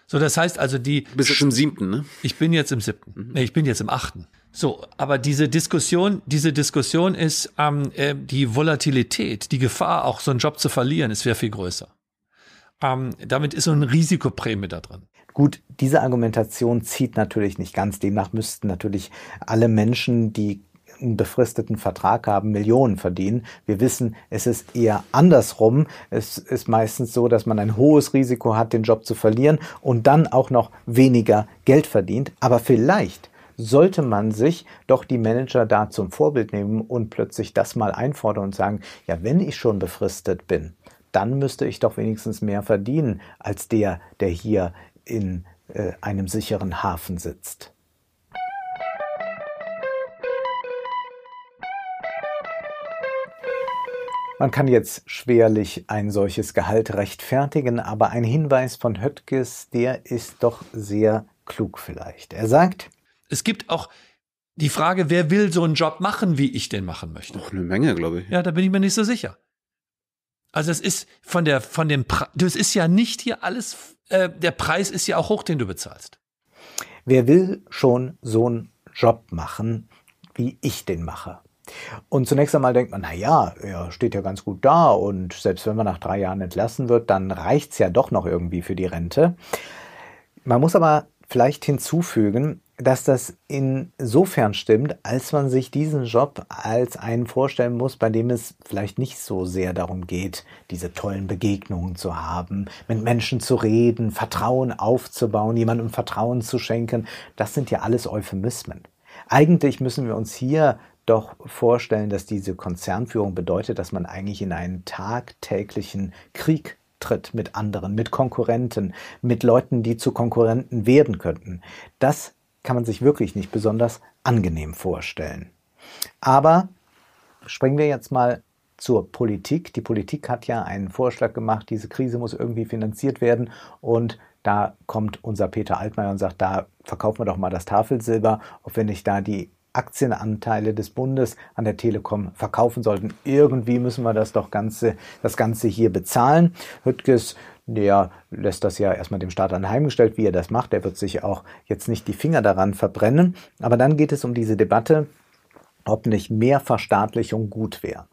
So, das heißt also die. Du bist jetzt im siebten, ne? Ich bin jetzt im siebten. Mhm. Nee, ich bin jetzt im achten. So, aber diese Diskussion, diese Diskussion ist ähm, äh, die Volatilität, die Gefahr, auch so einen Job zu verlieren, ist sehr viel größer. Ähm, damit ist so ein Risikoprämie da drin. Gut, diese Argumentation zieht natürlich nicht ganz. Demnach müssten natürlich alle Menschen, die einen befristeten Vertrag haben, Millionen verdienen. Wir wissen, es ist eher andersrum. Es ist meistens so, dass man ein hohes Risiko hat, den Job zu verlieren und dann auch noch weniger Geld verdient. Aber vielleicht sollte man sich doch die Manager da zum Vorbild nehmen und plötzlich das mal einfordern und sagen, ja, wenn ich schon befristet bin, dann müsste ich doch wenigstens mehr verdienen als der, der hier in äh, einem sicheren Hafen sitzt. Man kann jetzt schwerlich ein solches Gehalt rechtfertigen, aber ein Hinweis von Höttges, der ist doch sehr klug vielleicht. Er sagt, es gibt auch die Frage, wer will so einen Job machen, wie ich den machen möchte. Doch eine Menge, glaube ich. Ja, da bin ich mir nicht so sicher. Also es ist von der von dem Pre das ist ja nicht hier alles äh, der Preis ist ja auch hoch, den du bezahlst. Wer will schon so einen Job machen, wie ich den mache? Und zunächst einmal denkt man, na ja, er steht ja ganz gut da und selbst wenn man nach drei Jahren entlassen wird, dann reicht's ja doch noch irgendwie für die Rente. Man muss aber vielleicht hinzufügen, dass das insofern stimmt, als man sich diesen Job als einen vorstellen muss, bei dem es vielleicht nicht so sehr darum geht, diese tollen Begegnungen zu haben, mit Menschen zu reden, Vertrauen aufzubauen, jemandem Vertrauen zu schenken. Das sind ja alles Euphemismen. Eigentlich müssen wir uns hier doch vorstellen, dass diese Konzernführung bedeutet, dass man eigentlich in einen tagtäglichen Krieg tritt mit anderen, mit Konkurrenten, mit Leuten, die zu Konkurrenten werden könnten. Das kann man sich wirklich nicht besonders angenehm vorstellen. Aber springen wir jetzt mal zur Politik. Die Politik hat ja einen Vorschlag gemacht, diese Krise muss irgendwie finanziert werden und da kommt unser Peter Altmaier und sagt, da verkaufen wir doch mal das Tafelsilber, ob wir nicht da die Aktienanteile des Bundes an der Telekom verkaufen sollten. Irgendwie müssen wir das doch Ganze, das Ganze hier bezahlen. Hüttges der lässt das ja erstmal dem Staat anheimgestellt, wie er das macht. Der wird sich auch jetzt nicht die Finger daran verbrennen. Aber dann geht es um diese Debatte, ob nicht mehr Verstaatlichung gut wäre.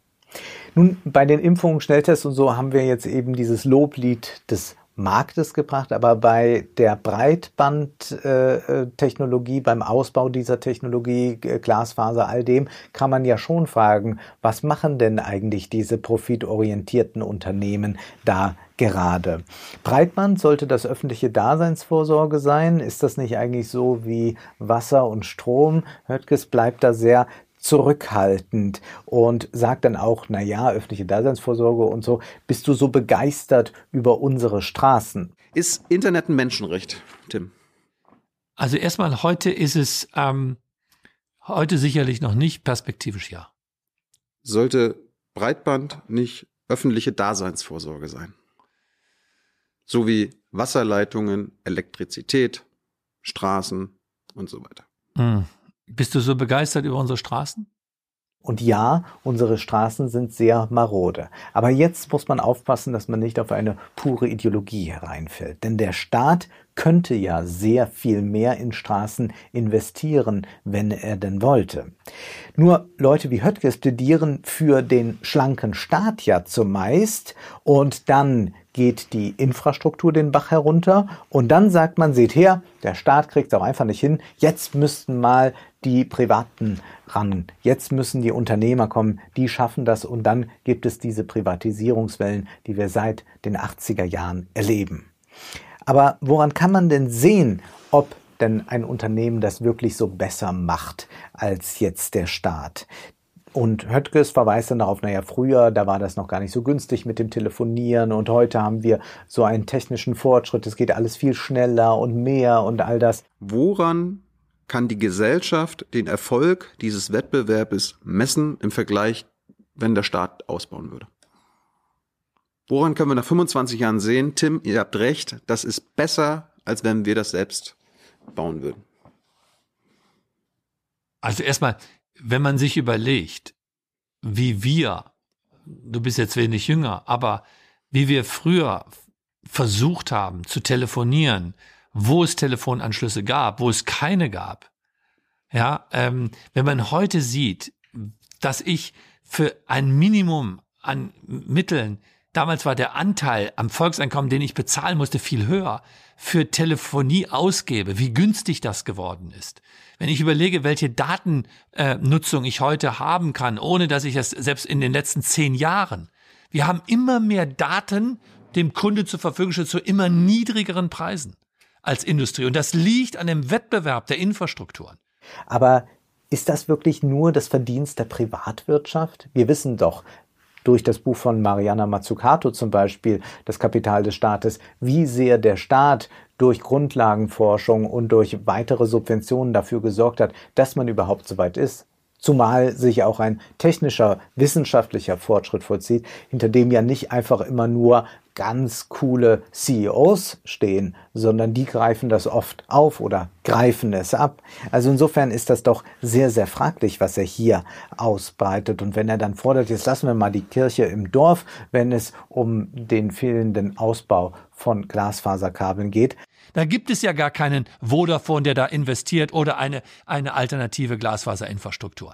Nun, bei den Impfungen, Schnelltests und so haben wir jetzt eben dieses Loblied des Marktes gebracht, aber bei der Breitbandtechnologie, äh, beim Ausbau dieser Technologie, äh, Glasfaser, all dem, kann man ja schon fragen, was machen denn eigentlich diese profitorientierten Unternehmen da gerade? Breitband sollte das öffentliche Daseinsvorsorge sein. Ist das nicht eigentlich so wie Wasser und Strom? Höttges bleibt da sehr zurückhaltend und sagt dann auch, na ja, öffentliche Daseinsvorsorge und so. Bist du so begeistert über unsere Straßen? Ist Internet ein Menschenrecht, Tim? Also erstmal heute ist es, ähm, Heute sicherlich noch nicht, perspektivisch ja. Sollte Breitband nicht öffentliche Daseinsvorsorge sein? So wie Wasserleitungen, Elektrizität, Straßen und so weiter. Hm. Bist du so begeistert über unsere Straßen? Und ja, unsere Straßen sind sehr marode. Aber jetzt muss man aufpassen, dass man nicht auf eine pure Ideologie hereinfällt. Denn der Staat könnte ja sehr viel mehr in Straßen investieren, wenn er denn wollte. Nur Leute wie Höttges plädieren für den schlanken Staat ja zumeist und dann geht die Infrastruktur den Bach herunter und dann sagt man, seht her, der Staat kriegt es auch einfach nicht hin, jetzt müssten mal die Privaten ran, jetzt müssen die Unternehmer kommen, die schaffen das und dann gibt es diese Privatisierungswellen, die wir seit den 80er Jahren erleben. Aber woran kann man denn sehen, ob denn ein Unternehmen das wirklich so besser macht als jetzt der Staat? Und Höttges verweist dann darauf, naja, früher, da war das noch gar nicht so günstig mit dem Telefonieren und heute haben wir so einen technischen Fortschritt, es geht alles viel schneller und mehr und all das. Woran kann die Gesellschaft den Erfolg dieses Wettbewerbes messen im Vergleich, wenn der Staat ausbauen würde? Woran können wir nach 25 Jahren sehen, Tim, ihr habt recht, das ist besser, als wenn wir das selbst bauen würden? Also erstmal, wenn man sich überlegt, wie wir, du bist jetzt wenig jünger, aber wie wir früher versucht haben zu telefonieren, wo es Telefonanschlüsse gab, wo es keine gab. Ja, ähm, wenn man heute sieht, dass ich für ein Minimum an Mitteln Damals war der Anteil am Volkseinkommen, den ich bezahlen musste, viel höher. Für Telefonie ausgebe, wie günstig das geworden ist. Wenn ich überlege, welche Datennutzung ich heute haben kann, ohne dass ich es selbst in den letzten zehn Jahren. Wir haben immer mehr Daten dem Kunde zur Verfügung gestellt zu immer niedrigeren Preisen als Industrie. Und das liegt an dem Wettbewerb der Infrastrukturen. Aber ist das wirklich nur das Verdienst der Privatwirtschaft? Wir wissen doch, durch das Buch von Mariana Mazzucato zum Beispiel, Das Kapital des Staates, wie sehr der Staat durch Grundlagenforschung und durch weitere Subventionen dafür gesorgt hat, dass man überhaupt so weit ist. Zumal sich auch ein technischer, wissenschaftlicher Fortschritt vollzieht, hinter dem ja nicht einfach immer nur ganz coole CEOs stehen, sondern die greifen das oft auf oder greifen es ab. Also insofern ist das doch sehr, sehr fraglich, was er hier ausbreitet. Und wenn er dann fordert, jetzt lassen wir mal die Kirche im Dorf, wenn es um den fehlenden Ausbau von Glasfaserkabeln geht. Da gibt es ja gar keinen Vodafone, der da investiert oder eine, eine alternative Glasfaserinfrastruktur.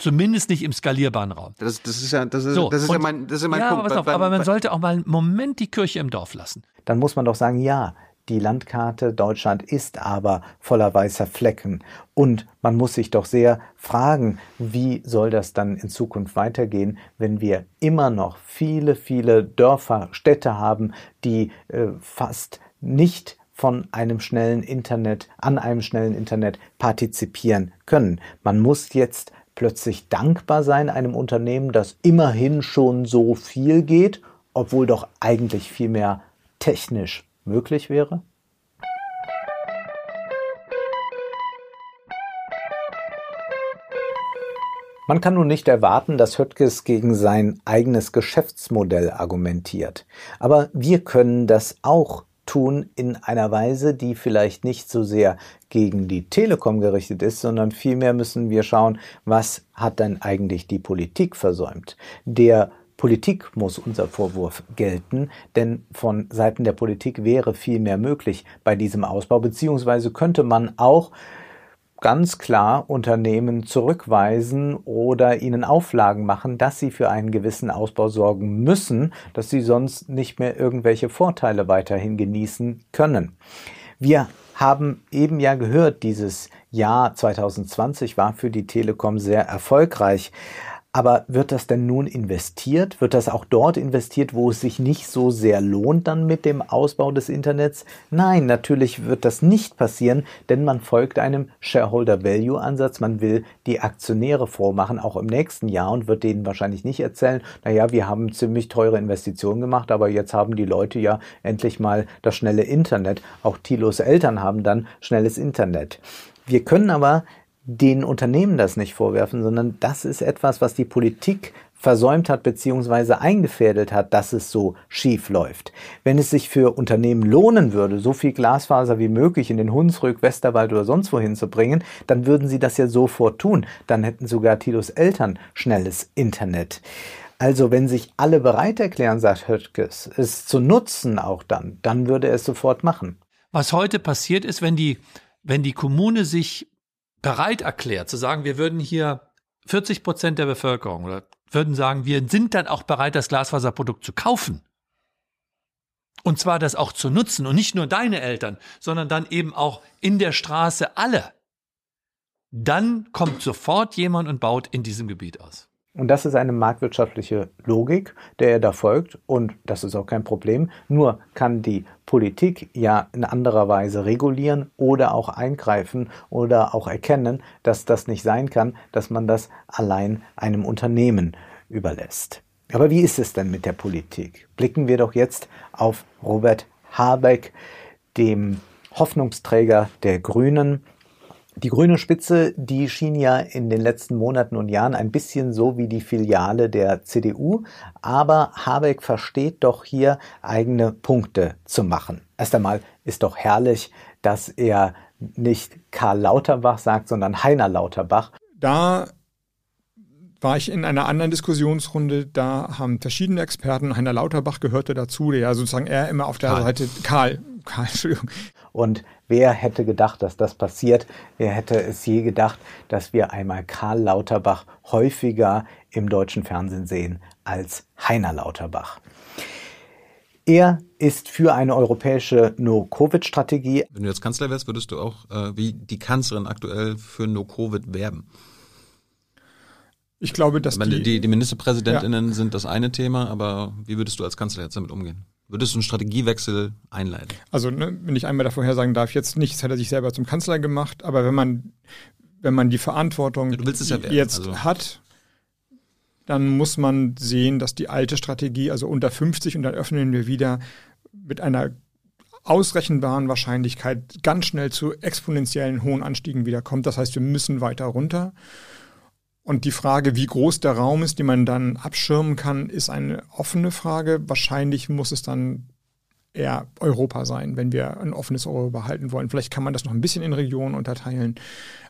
Zumindest nicht im skalierbaren Raum. Das, das ist ja, das ist, so, das ist ja mein, das ist mein ja, Punkt. Aber, auf, aber man sollte auch mal einen Moment die Kirche im Dorf lassen. Dann muss man doch sagen, ja, die Landkarte Deutschland ist aber voller weißer Flecken. Und man muss sich doch sehr fragen, wie soll das dann in Zukunft weitergehen, wenn wir immer noch viele, viele Dörfer, Städte haben, die äh, fast nicht von einem schnellen Internet, an einem schnellen Internet partizipieren können. Man muss jetzt plötzlich dankbar sein einem Unternehmen, das immerhin schon so viel geht, obwohl doch eigentlich viel mehr technisch möglich wäre? Man kann nun nicht erwarten, dass Höttges gegen sein eigenes Geschäftsmodell argumentiert. Aber wir können das auch tun in einer Weise, die vielleicht nicht so sehr gegen die Telekom gerichtet ist, sondern vielmehr müssen wir schauen, was hat denn eigentlich die Politik versäumt. Der Politik muss unser Vorwurf gelten, denn von Seiten der Politik wäre viel mehr möglich bei diesem Ausbau, beziehungsweise könnte man auch ganz klar Unternehmen zurückweisen oder ihnen Auflagen machen, dass sie für einen gewissen Ausbau sorgen müssen, dass sie sonst nicht mehr irgendwelche Vorteile weiterhin genießen können. Wir haben eben ja gehört, dieses Jahr 2020 war für die Telekom sehr erfolgreich. Aber wird das denn nun investiert? Wird das auch dort investiert, wo es sich nicht so sehr lohnt dann mit dem Ausbau des Internets? Nein, natürlich wird das nicht passieren, denn man folgt einem Shareholder Value Ansatz. Man will die Aktionäre vormachen, auch im nächsten Jahr und wird denen wahrscheinlich nicht erzählen, naja, wir haben ziemlich teure Investitionen gemacht, aber jetzt haben die Leute ja endlich mal das schnelle Internet. Auch Tilos Eltern haben dann schnelles Internet. Wir können aber den Unternehmen das nicht vorwerfen, sondern das ist etwas, was die Politik versäumt hat beziehungsweise eingefädelt hat, dass es so schief läuft. Wenn es sich für Unternehmen lohnen würde, so viel Glasfaser wie möglich in den Hunsrück, Westerwald oder sonst wohin zu bringen, dann würden sie das ja sofort tun. Dann hätten sogar Tilos Eltern schnelles Internet. Also wenn sich alle bereit erklären, sagt Höttges, es zu nutzen auch dann, dann würde er es sofort machen. Was heute passiert ist, wenn die, wenn die Kommune sich bereit erklärt, zu sagen, wir würden hier 40 Prozent der Bevölkerung oder würden sagen, wir sind dann auch bereit, das Glasfaserprodukt zu kaufen. Und zwar das auch zu nutzen und nicht nur deine Eltern, sondern dann eben auch in der Straße alle. Dann kommt sofort jemand und baut in diesem Gebiet aus. Und das ist eine marktwirtschaftliche Logik, der er da folgt. Und das ist auch kein Problem. Nur kann die Politik ja in anderer Weise regulieren oder auch eingreifen oder auch erkennen, dass das nicht sein kann, dass man das allein einem Unternehmen überlässt. Aber wie ist es denn mit der Politik? Blicken wir doch jetzt auf Robert Habeck, dem Hoffnungsträger der Grünen, die grüne Spitze, die schien ja in den letzten Monaten und Jahren ein bisschen so wie die Filiale der CDU, aber Habeck versteht doch hier eigene Punkte zu machen. Erst einmal ist doch herrlich, dass er nicht Karl Lauterbach sagt, sondern Heiner Lauterbach. Da war ich in einer anderen Diskussionsrunde, da haben verschiedene Experten, Heiner Lauterbach gehörte dazu, der ja sozusagen eher immer auf der Karl. Seite, Karl, Karl, Entschuldigung. Und wer hätte gedacht, dass das passiert? Wer hätte es je gedacht, dass wir einmal Karl Lauterbach häufiger im deutschen Fernsehen sehen als Heiner Lauterbach? Er ist für eine europäische No-Covid-Strategie. Wenn du jetzt Kanzler wärst, würdest du auch äh, wie die Kanzlerin aktuell für No-Covid werben? Ich glaube, dass meine, die, die, die Ministerpräsidentinnen ja. sind das eine Thema, aber wie würdest du als Kanzler jetzt damit umgehen? Würdest du einen Strategiewechsel einleiten? Also, ne, wenn ich einmal davor sagen darf, jetzt nicht, das hat er sich selber zum Kanzler gemacht, aber wenn man, wenn man die Verantwortung ja ja jetzt also. hat, dann muss man sehen, dass die alte Strategie, also unter 50 und dann öffnen wir wieder mit einer ausrechenbaren Wahrscheinlichkeit ganz schnell zu exponentiellen hohen Anstiegen wiederkommt. Das heißt, wir müssen weiter runter. Und die Frage, wie groß der Raum ist, den man dann abschirmen kann, ist eine offene Frage. Wahrscheinlich muss es dann eher Europa sein, wenn wir ein offenes Europa halten wollen. Vielleicht kann man das noch ein bisschen in Regionen unterteilen.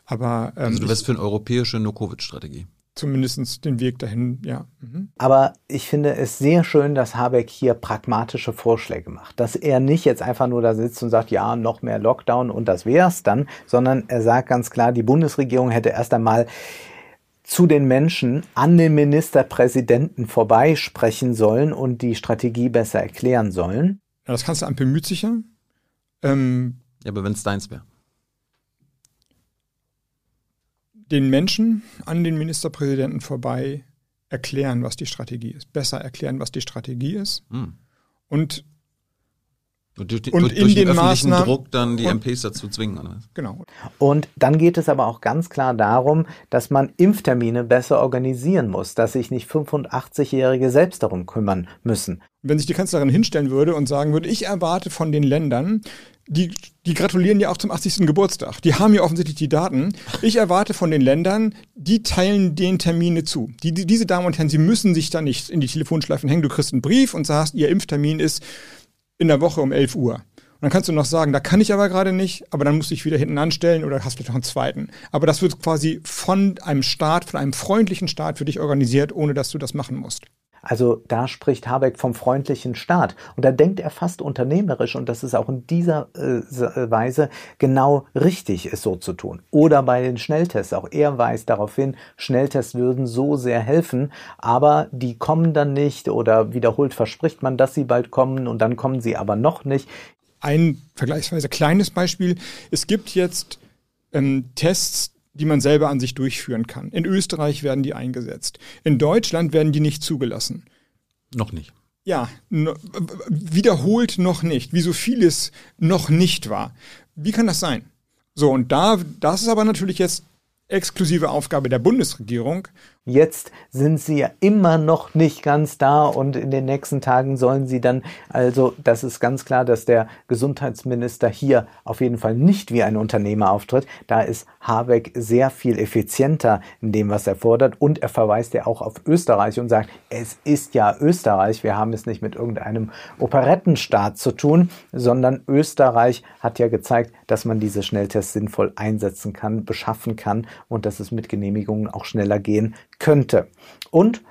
Aber ähm, also du wärst für eine europäische No-Covid-Strategie. Zumindest den Weg dahin, ja. Mhm. Aber ich finde es sehr schön, dass Habeck hier pragmatische Vorschläge macht. Dass er nicht jetzt einfach nur da sitzt und sagt, ja, noch mehr Lockdown und das wär's dann, sondern er sagt ganz klar, die Bundesregierung hätte erst einmal zu den Menschen an den Ministerpräsidenten vorbeisprechen sollen und die Strategie besser erklären sollen. Ja, das Kanzleramt bemüht sich ja. Ähm, ja, aber wenn es deins wäre. Den Menschen an den Ministerpräsidenten vorbei erklären, was die Strategie ist. Besser erklären, was die Strategie ist. Hm. Und und durch, und durch, durch den, den öffentlichen Druck dann die MPs dazu zwingen. Oder? Genau. Und dann geht es aber auch ganz klar darum, dass man Impftermine besser organisieren muss, dass sich nicht 85-Jährige selbst darum kümmern müssen. Wenn sich die Kanzlerin hinstellen würde und sagen würde, ich erwarte von den Ländern, die, die gratulieren ja auch zum 80. Geburtstag. Die haben ja offensichtlich die Daten. Ich erwarte von den Ländern, die teilen den Termine zu. Die, die, diese Damen und Herren, sie müssen sich da nicht in die Telefonschleifen hängen. Du kriegst einen Brief und sagst, ihr Impftermin ist in der Woche um 11 Uhr. Und dann kannst du noch sagen, da kann ich aber gerade nicht, aber dann musst du dich wieder hinten anstellen oder hast vielleicht noch einen zweiten. Aber das wird quasi von einem Staat, von einem freundlichen Staat für dich organisiert, ohne dass du das machen musst. Also da spricht Habeck vom freundlichen Staat. Und da denkt er fast unternehmerisch und das ist auch in dieser äh, Weise genau richtig, es so zu tun. Oder bei den Schnelltests. Auch er weist darauf hin, Schnelltests würden so sehr helfen, aber die kommen dann nicht oder wiederholt verspricht man, dass sie bald kommen und dann kommen sie aber noch nicht. Ein vergleichsweise kleines Beispiel. Es gibt jetzt ähm, Tests, die man selber an sich durchführen kann. In Österreich werden die eingesetzt. In Deutschland werden die nicht zugelassen. Noch nicht. Ja, wiederholt noch nicht, wie so vieles noch nicht war. Wie kann das sein? So, und da, das ist aber natürlich jetzt exklusive Aufgabe der Bundesregierung. Jetzt sind sie ja immer noch nicht ganz da und in den nächsten Tagen sollen sie dann, also das ist ganz klar, dass der Gesundheitsminister hier auf jeden Fall nicht wie ein Unternehmer auftritt. Da ist Habeck sehr viel effizienter in dem, was er fordert und er verweist ja auch auf Österreich und sagt, es ist ja Österreich, wir haben es nicht mit irgendeinem Operettenstaat zu tun, sondern Österreich hat ja gezeigt, dass man diese Schnelltests sinnvoll einsetzen kann, beschaffen kann und dass es mit Genehmigungen auch schneller gehen könnte. Und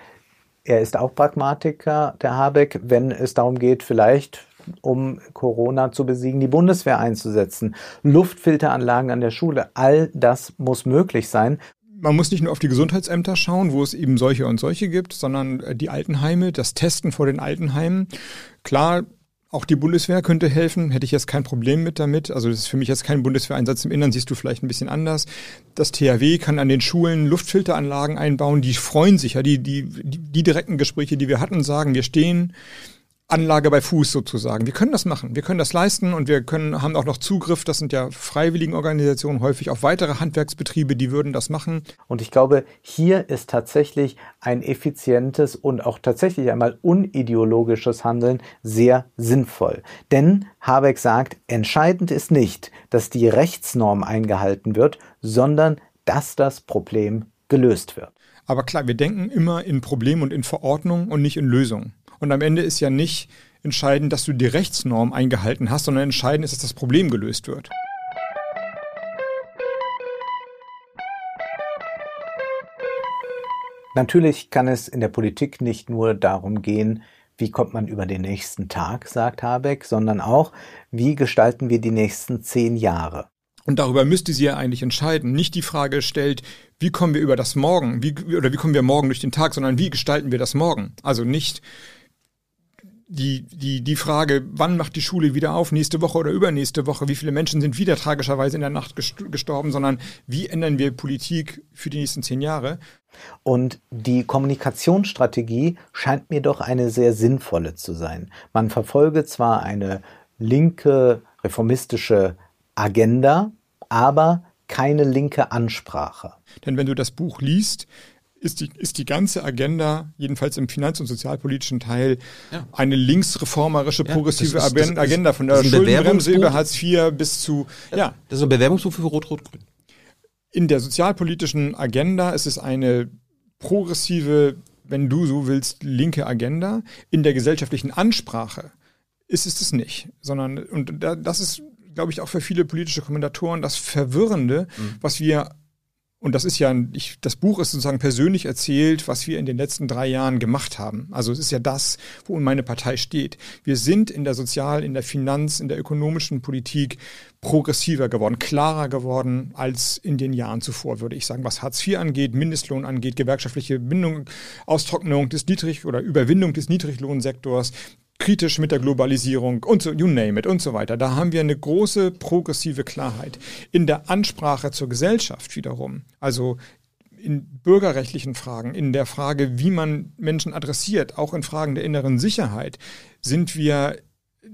er ist auch Pragmatiker, der Habeck, wenn es darum geht, vielleicht um Corona zu besiegen, die Bundeswehr einzusetzen, Luftfilteranlagen an der Schule, all das muss möglich sein. Man muss nicht nur auf die Gesundheitsämter schauen, wo es eben solche und solche gibt, sondern die Altenheime, das Testen vor den Altenheimen. Klar, auch die Bundeswehr könnte helfen, hätte ich jetzt kein Problem mit damit. Also das ist für mich jetzt kein Bundeswehreinsatz im Innern, siehst du vielleicht ein bisschen anders. Das THW kann an den Schulen Luftfilteranlagen einbauen, die freuen sich ja, die, die, die direkten Gespräche, die wir hatten, sagen, wir stehen Anlage bei Fuß sozusagen. Wir können das machen, wir können das leisten und wir können, haben auch noch Zugriff, das sind ja freiwilligen Organisationen häufig auf weitere Handwerksbetriebe, die würden das machen. Und ich glaube, hier ist tatsächlich ein effizientes und auch tatsächlich einmal unideologisches Handeln sehr sinnvoll. Denn Habeck sagt, entscheidend ist nicht, dass die Rechtsnorm eingehalten wird, sondern dass das Problem gelöst wird. Aber klar, wir denken immer in Problem und in Verordnung und nicht in Lösung. Und am Ende ist ja nicht entscheidend, dass du die Rechtsnorm eingehalten hast, sondern entscheidend ist, dass das Problem gelöst wird. Natürlich kann es in der Politik nicht nur darum gehen, wie kommt man über den nächsten Tag, sagt Habeck, sondern auch, wie gestalten wir die nächsten zehn Jahre. Und darüber müsste sie ja eigentlich entscheiden. Nicht die Frage stellt, wie kommen wir über das Morgen, wie, oder wie kommen wir morgen durch den Tag, sondern wie gestalten wir das Morgen. Also nicht, die, die, die Frage, wann macht die Schule wieder auf, nächste Woche oder übernächste Woche, wie viele Menschen sind wieder tragischerweise in der Nacht gestorben, sondern wie ändern wir Politik für die nächsten zehn Jahre? Und die Kommunikationsstrategie scheint mir doch eine sehr sinnvolle zu sein. Man verfolge zwar eine linke, reformistische Agenda, aber keine linke Ansprache. Denn wenn du das Buch liest, ist die, ist die ganze Agenda, jedenfalls im finanz- und sozialpolitischen Teil, ja. eine linksreformerische, progressive ja, das ist, das Agenda von der Schuldenbremse über Hartz IV bis zu, ja. ja. Das ist ein Bewerbungsbuch für Rot-Rot-Grün. In der sozialpolitischen Agenda ist es eine progressive, wenn du so willst, linke Agenda. In der gesellschaftlichen Ansprache ist es das nicht, sondern, und das ist, glaube ich, auch für viele politische Kommentatoren das Verwirrende, mhm. was wir und das ist ja, ich, das Buch ist sozusagen persönlich erzählt, was wir in den letzten drei Jahren gemacht haben. Also es ist ja das, wo meine Partei steht. Wir sind in der Sozial-, in der Finanz-, in der ökonomischen Politik progressiver geworden, klarer geworden als in den Jahren zuvor, würde ich sagen, was Hartz IV angeht, Mindestlohn angeht, gewerkschaftliche Bindung, Austrocknung des Niedrig- oder Überwindung des Niedriglohnsektors, kritisch mit der Globalisierung und so, you name it und so weiter. Da haben wir eine große progressive Klarheit. In der Ansprache zur Gesellschaft wiederum, also in bürgerrechtlichen Fragen, in der Frage, wie man Menschen adressiert, auch in Fragen der inneren Sicherheit, sind wir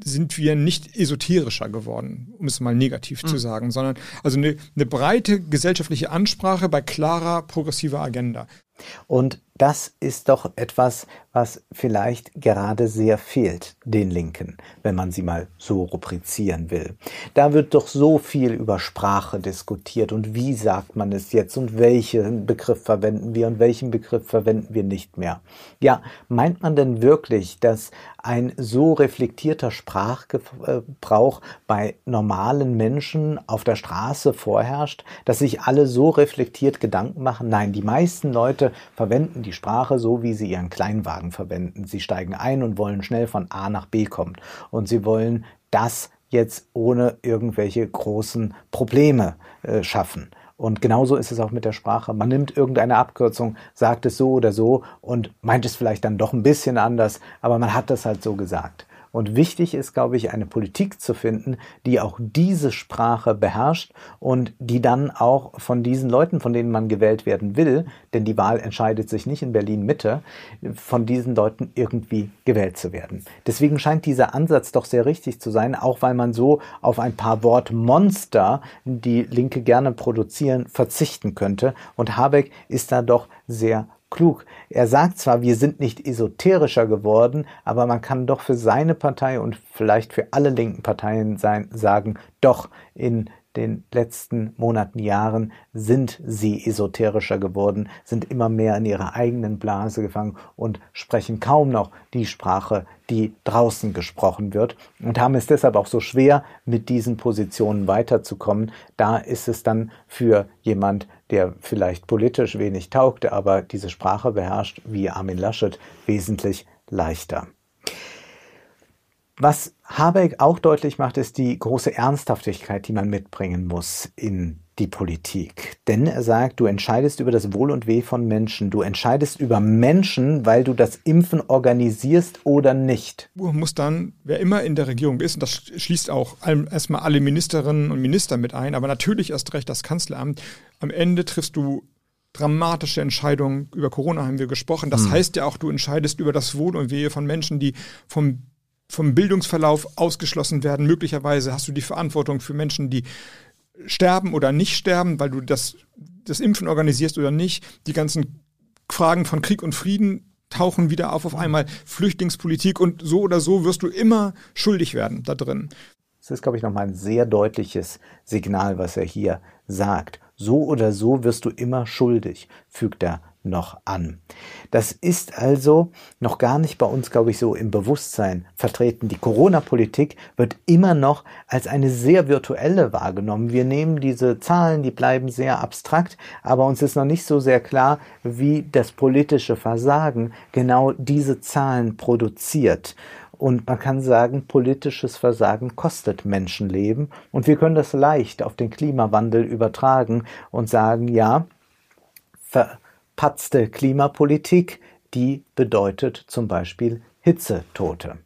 sind wir nicht esoterischer geworden, um es mal negativ mhm. zu sagen, sondern also eine, eine breite gesellschaftliche Ansprache bei klarer progressiver Agenda. Und das ist doch etwas, was vielleicht gerade sehr fehlt, den Linken, wenn man sie mal so rubrizieren will. Da wird doch so viel über Sprache diskutiert und wie sagt man es jetzt und welchen Begriff verwenden wir und welchen Begriff verwenden wir nicht mehr. Ja, meint man denn wirklich, dass ein so reflektierter Sprachgebrauch bei normalen Menschen auf der Straße vorherrscht, dass sich alle so reflektiert Gedanken machen? Nein, die meisten Leute verwenden die Sprache so, wie sie ihren Kleinwagen verwenden. Sie steigen ein und wollen schnell von A nach B kommen. Und sie wollen das jetzt ohne irgendwelche großen Probleme äh, schaffen. Und genauso ist es auch mit der Sprache. Man nimmt irgendeine Abkürzung, sagt es so oder so und meint es vielleicht dann doch ein bisschen anders, aber man hat das halt so gesagt. Und wichtig ist, glaube ich, eine Politik zu finden, die auch diese Sprache beherrscht und die dann auch von diesen Leuten, von denen man gewählt werden will, denn die Wahl entscheidet sich nicht in Berlin Mitte, von diesen Leuten irgendwie gewählt zu werden. Deswegen scheint dieser Ansatz doch sehr richtig zu sein, auch weil man so auf ein paar Wortmonster, die Linke gerne produzieren, verzichten könnte. Und Habeck ist da doch sehr klug. Er sagt zwar, wir sind nicht esoterischer geworden, aber man kann doch für seine Partei und vielleicht für alle linken Parteien sein, sagen, doch in den letzten Monaten, Jahren sind sie esoterischer geworden, sind immer mehr in ihrer eigenen Blase gefangen und sprechen kaum noch die Sprache, die draußen gesprochen wird und haben es deshalb auch so schwer, mit diesen Positionen weiterzukommen. Da ist es dann für jemand, der vielleicht politisch wenig taugte, aber diese Sprache beherrscht, wie Armin Laschet, wesentlich leichter. Was Habeck auch deutlich macht, ist die große Ernsthaftigkeit, die man mitbringen muss in die Politik. Denn er sagt, du entscheidest über das Wohl und Weh von Menschen. Du entscheidest über Menschen, weil du das Impfen organisierst oder nicht. Muss dann, wer immer in der Regierung ist, und das schließt auch erstmal alle Ministerinnen und Minister mit ein, aber natürlich erst recht das Kanzleramt, am Ende triffst du dramatische Entscheidungen. Über Corona haben wir gesprochen. Das hm. heißt ja auch, du entscheidest über das Wohl und Wehe von Menschen, die vom vom Bildungsverlauf ausgeschlossen werden. Möglicherweise hast du die Verantwortung für Menschen, die sterben oder nicht sterben, weil du das, das Impfen organisierst oder nicht. Die ganzen Fragen von Krieg und Frieden tauchen wieder auf auf einmal. Flüchtlingspolitik und so oder so wirst du immer schuldig werden da drin. Das ist, glaube ich, nochmal ein sehr deutliches Signal, was er hier sagt. So oder so wirst du immer schuldig, fügt er noch an. Das ist also noch gar nicht bei uns, glaube ich, so im Bewusstsein vertreten. Die Corona-Politik wird immer noch als eine sehr virtuelle wahrgenommen. Wir nehmen diese Zahlen, die bleiben sehr abstrakt, aber uns ist noch nicht so sehr klar, wie das politische Versagen genau diese Zahlen produziert. Und man kann sagen, politisches Versagen kostet Menschenleben. Und wir können das leicht auf den Klimawandel übertragen und sagen, ja, ver verpatzte Klimapolitik, die bedeutet zum Beispiel Hitzetote.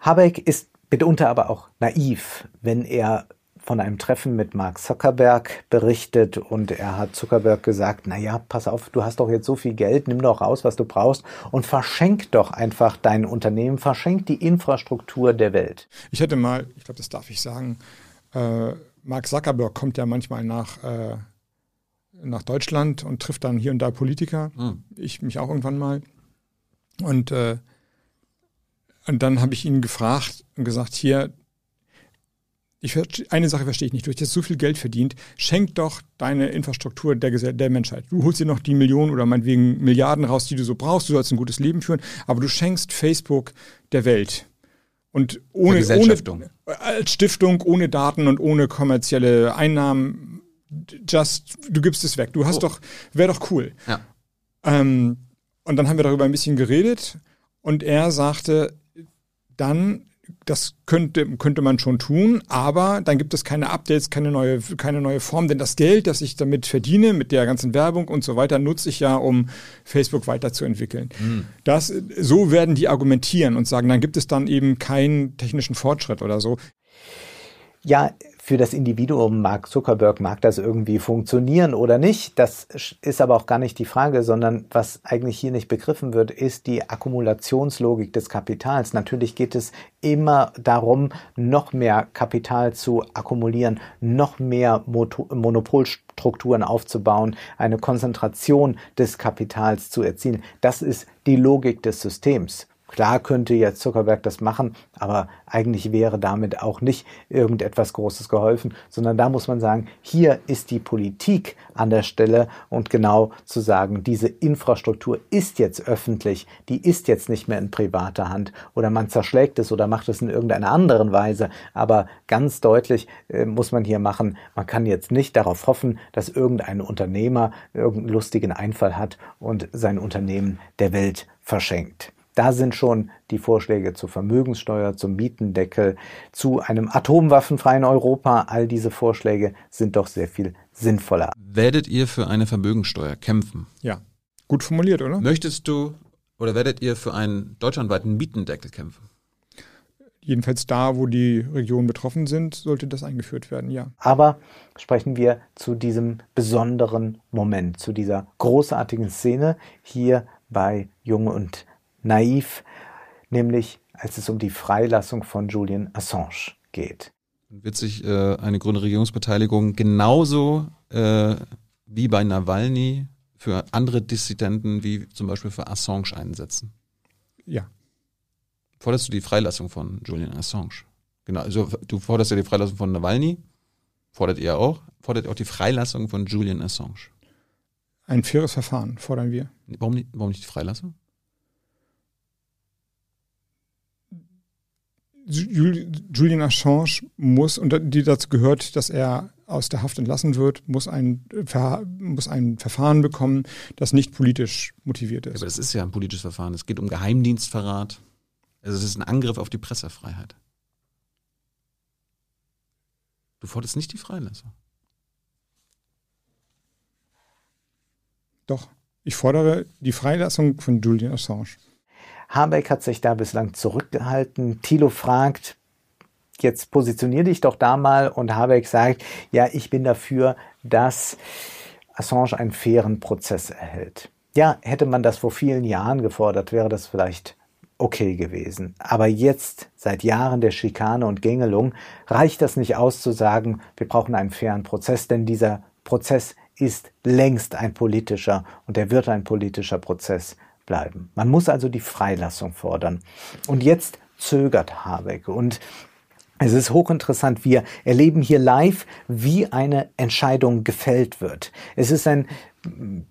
Habeck ist mitunter aber auch naiv, wenn er von einem Treffen mit Mark Zuckerberg berichtet und er hat Zuckerberg gesagt, na ja, pass auf, du hast doch jetzt so viel Geld, nimm doch raus, was du brauchst und verschenk doch einfach dein Unternehmen, verschenk die Infrastruktur der Welt. Ich hätte mal, ich glaube, das darf ich sagen, äh, Mark Zuckerberg kommt ja manchmal nach äh, nach Deutschland und trifft dann hier und da Politiker. Mhm. Ich mich auch irgendwann mal. Und, äh, und dann habe ich ihn gefragt und gesagt, hier, ich, eine Sache verstehe ich nicht, du hast jetzt so viel Geld verdient, schenk doch deine Infrastruktur der, der Menschheit. Du holst dir noch die Millionen oder meinetwegen Milliarden raus, die du so brauchst, du sollst ein gutes Leben führen, aber du schenkst Facebook der Welt. Und ohne, ohne als Stiftung, ohne Daten und ohne kommerzielle Einnahmen just, du gibst es weg. Du hast oh. doch, wäre doch cool. Ja. Ähm, und dann haben wir darüber ein bisschen geredet und er sagte, dann, das könnte, könnte man schon tun, aber dann gibt es keine Updates, keine neue, keine neue Form, denn das Geld, das ich damit verdiene, mit der ganzen Werbung und so weiter, nutze ich ja, um Facebook weiterzuentwickeln. Mhm. Das, so werden die argumentieren und sagen, dann gibt es dann eben keinen technischen Fortschritt oder so. Ja, für das Individuum Mark Zuckerberg mag das irgendwie funktionieren oder nicht. Das ist aber auch gar nicht die Frage, sondern was eigentlich hier nicht begriffen wird, ist die Akkumulationslogik des Kapitals. Natürlich geht es immer darum, noch mehr Kapital zu akkumulieren, noch mehr Monopolstrukturen aufzubauen, eine Konzentration des Kapitals zu erzielen. Das ist die Logik des Systems. Klar könnte jetzt Zuckerberg das machen, aber eigentlich wäre damit auch nicht irgendetwas Großes geholfen, sondern da muss man sagen, hier ist die Politik an der Stelle und genau zu sagen, diese Infrastruktur ist jetzt öffentlich, die ist jetzt nicht mehr in privater Hand oder man zerschlägt es oder macht es in irgendeiner anderen Weise, aber ganz deutlich äh, muss man hier machen, man kann jetzt nicht darauf hoffen, dass irgendein Unternehmer irgendeinen lustigen Einfall hat und sein Unternehmen der Welt verschenkt. Da sind schon die Vorschläge zur Vermögenssteuer, zum Mietendeckel, zu einem atomwaffenfreien Europa. All diese Vorschläge sind doch sehr viel sinnvoller. Werdet ihr für eine Vermögenssteuer kämpfen? Ja. Gut formuliert, oder? Möchtest du oder werdet ihr für einen deutschlandweiten Mietendeckel kämpfen? Jedenfalls da, wo die Regionen betroffen sind, sollte das eingeführt werden, ja. Aber sprechen wir zu diesem besonderen Moment, zu dieser großartigen Szene hier bei Jung und naiv, nämlich als es um die Freilassung von Julian Assange geht. Wird sich äh, eine grüne Regierungsbeteiligung genauso äh, wie bei Nawalny für andere Dissidenten wie zum Beispiel für Assange einsetzen? Ja. Forderst du die Freilassung von Julian Assange? Genau, also du forderst ja die Freilassung von Nawalny, fordert ihr auch, fordert ihr auch die Freilassung von Julian Assange? Ein faires Verfahren fordern wir. Warum nicht, warum nicht die Freilassung? Julian Assange muss, und die dazu gehört, dass er aus der Haft entlassen wird, muss ein, muss ein Verfahren bekommen, das nicht politisch motiviert ist. aber das ist ja ein politisches Verfahren. Es geht um Geheimdienstverrat. Also es ist ein Angriff auf die Pressefreiheit. Du forderst nicht die Freilassung. Doch, ich fordere die Freilassung von Julian Assange. Habeck hat sich da bislang zurückgehalten. Thilo fragt, jetzt positionier dich doch da mal und Habeck sagt, ja, ich bin dafür, dass Assange einen fairen Prozess erhält. Ja, hätte man das vor vielen Jahren gefordert, wäre das vielleicht okay gewesen. Aber jetzt, seit Jahren der Schikane und Gängelung, reicht das nicht aus zu sagen, wir brauchen einen fairen Prozess, denn dieser Prozess ist längst ein politischer und er wird ein politischer Prozess bleiben. Man muss also die Freilassung fordern. Und jetzt zögert Habeck und es ist hochinteressant. Wir erleben hier live, wie eine Entscheidung gefällt wird. Es ist ein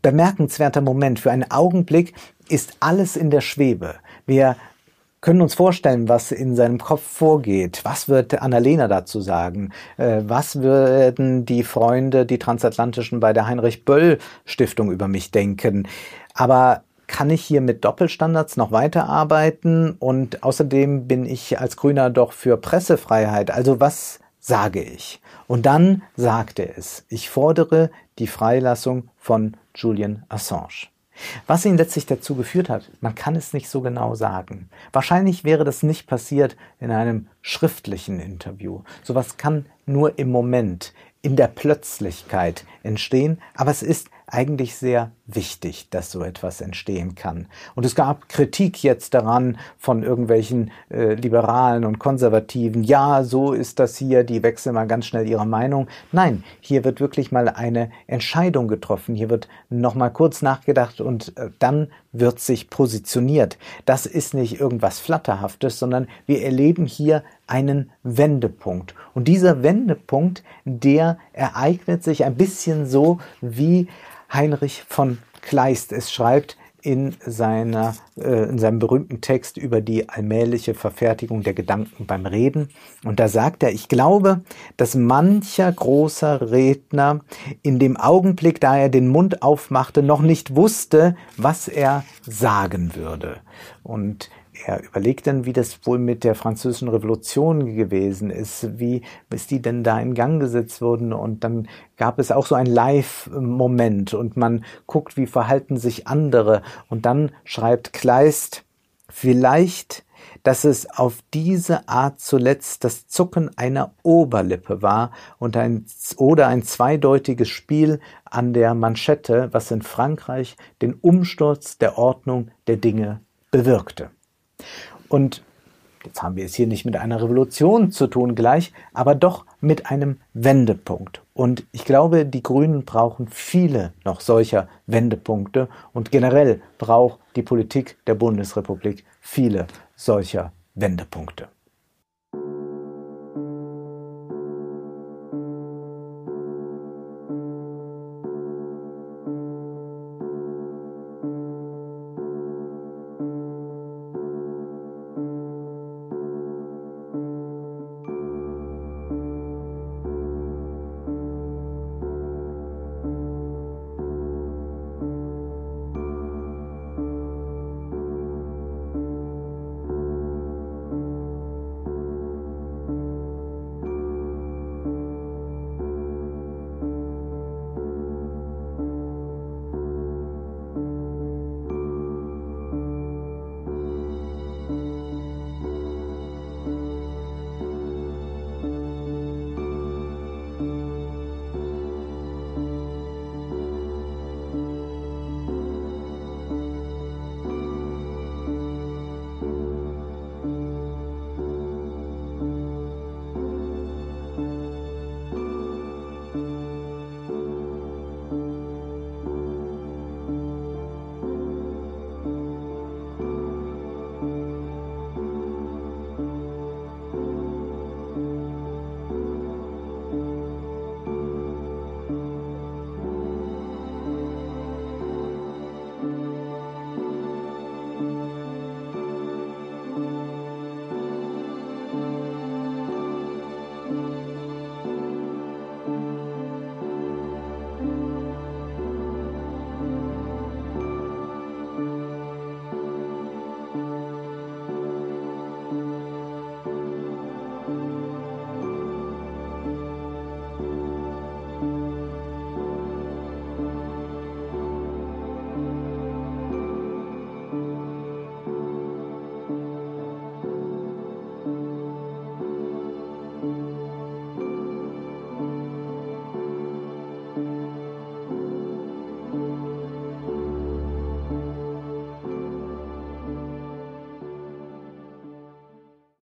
bemerkenswerter Moment. Für einen Augenblick ist alles in der Schwebe. Wir können uns vorstellen, was in seinem Kopf vorgeht. Was wird Annalena dazu sagen? Äh, was würden die Freunde, die Transatlantischen bei der Heinrich Böll Stiftung über mich denken? Aber kann ich hier mit Doppelstandards noch weiterarbeiten? Und außerdem bin ich als Grüner doch für Pressefreiheit. Also was sage ich? Und dann sagte es, ich fordere die Freilassung von Julian Assange. Was ihn letztlich dazu geführt hat, man kann es nicht so genau sagen. Wahrscheinlich wäre das nicht passiert in einem schriftlichen Interview. Sowas kann nur im Moment, in der Plötzlichkeit entstehen, aber es ist eigentlich sehr wichtig, dass so etwas entstehen kann. Und es gab Kritik jetzt daran von irgendwelchen äh, Liberalen und Konservativen. Ja, so ist das hier, die wechseln mal ganz schnell ihre Meinung. Nein, hier wird wirklich mal eine Entscheidung getroffen. Hier wird noch mal kurz nachgedacht und äh, dann wird sich positioniert. Das ist nicht irgendwas Flatterhaftes, sondern wir erleben hier einen Wendepunkt. Und dieser Wendepunkt, der ereignet sich ein bisschen so, wie Heinrich von Kleist es schreibt in, seiner, äh, in seinem berühmten Text über die allmähliche Verfertigung der Gedanken beim Reden. Und da sagt er, ich glaube, dass mancher großer Redner in dem Augenblick, da er den Mund aufmachte, noch nicht wusste, was er sagen würde. Und er überlegt dann, wie das wohl mit der französischen Revolution gewesen ist, wie ist die denn da in Gang gesetzt worden und dann gab es auch so ein Live-Moment und man guckt, wie verhalten sich andere und dann schreibt Kleist, vielleicht dass es auf diese Art zuletzt das Zucken einer Oberlippe war und ein, oder ein zweideutiges Spiel an der Manschette, was in Frankreich den Umsturz der Ordnung der Dinge bewirkte. Und jetzt haben wir es hier nicht mit einer Revolution zu tun gleich, aber doch mit einem Wendepunkt. Und ich glaube, die Grünen brauchen viele noch solcher Wendepunkte und generell braucht die Politik der Bundesrepublik viele solcher Wendepunkte.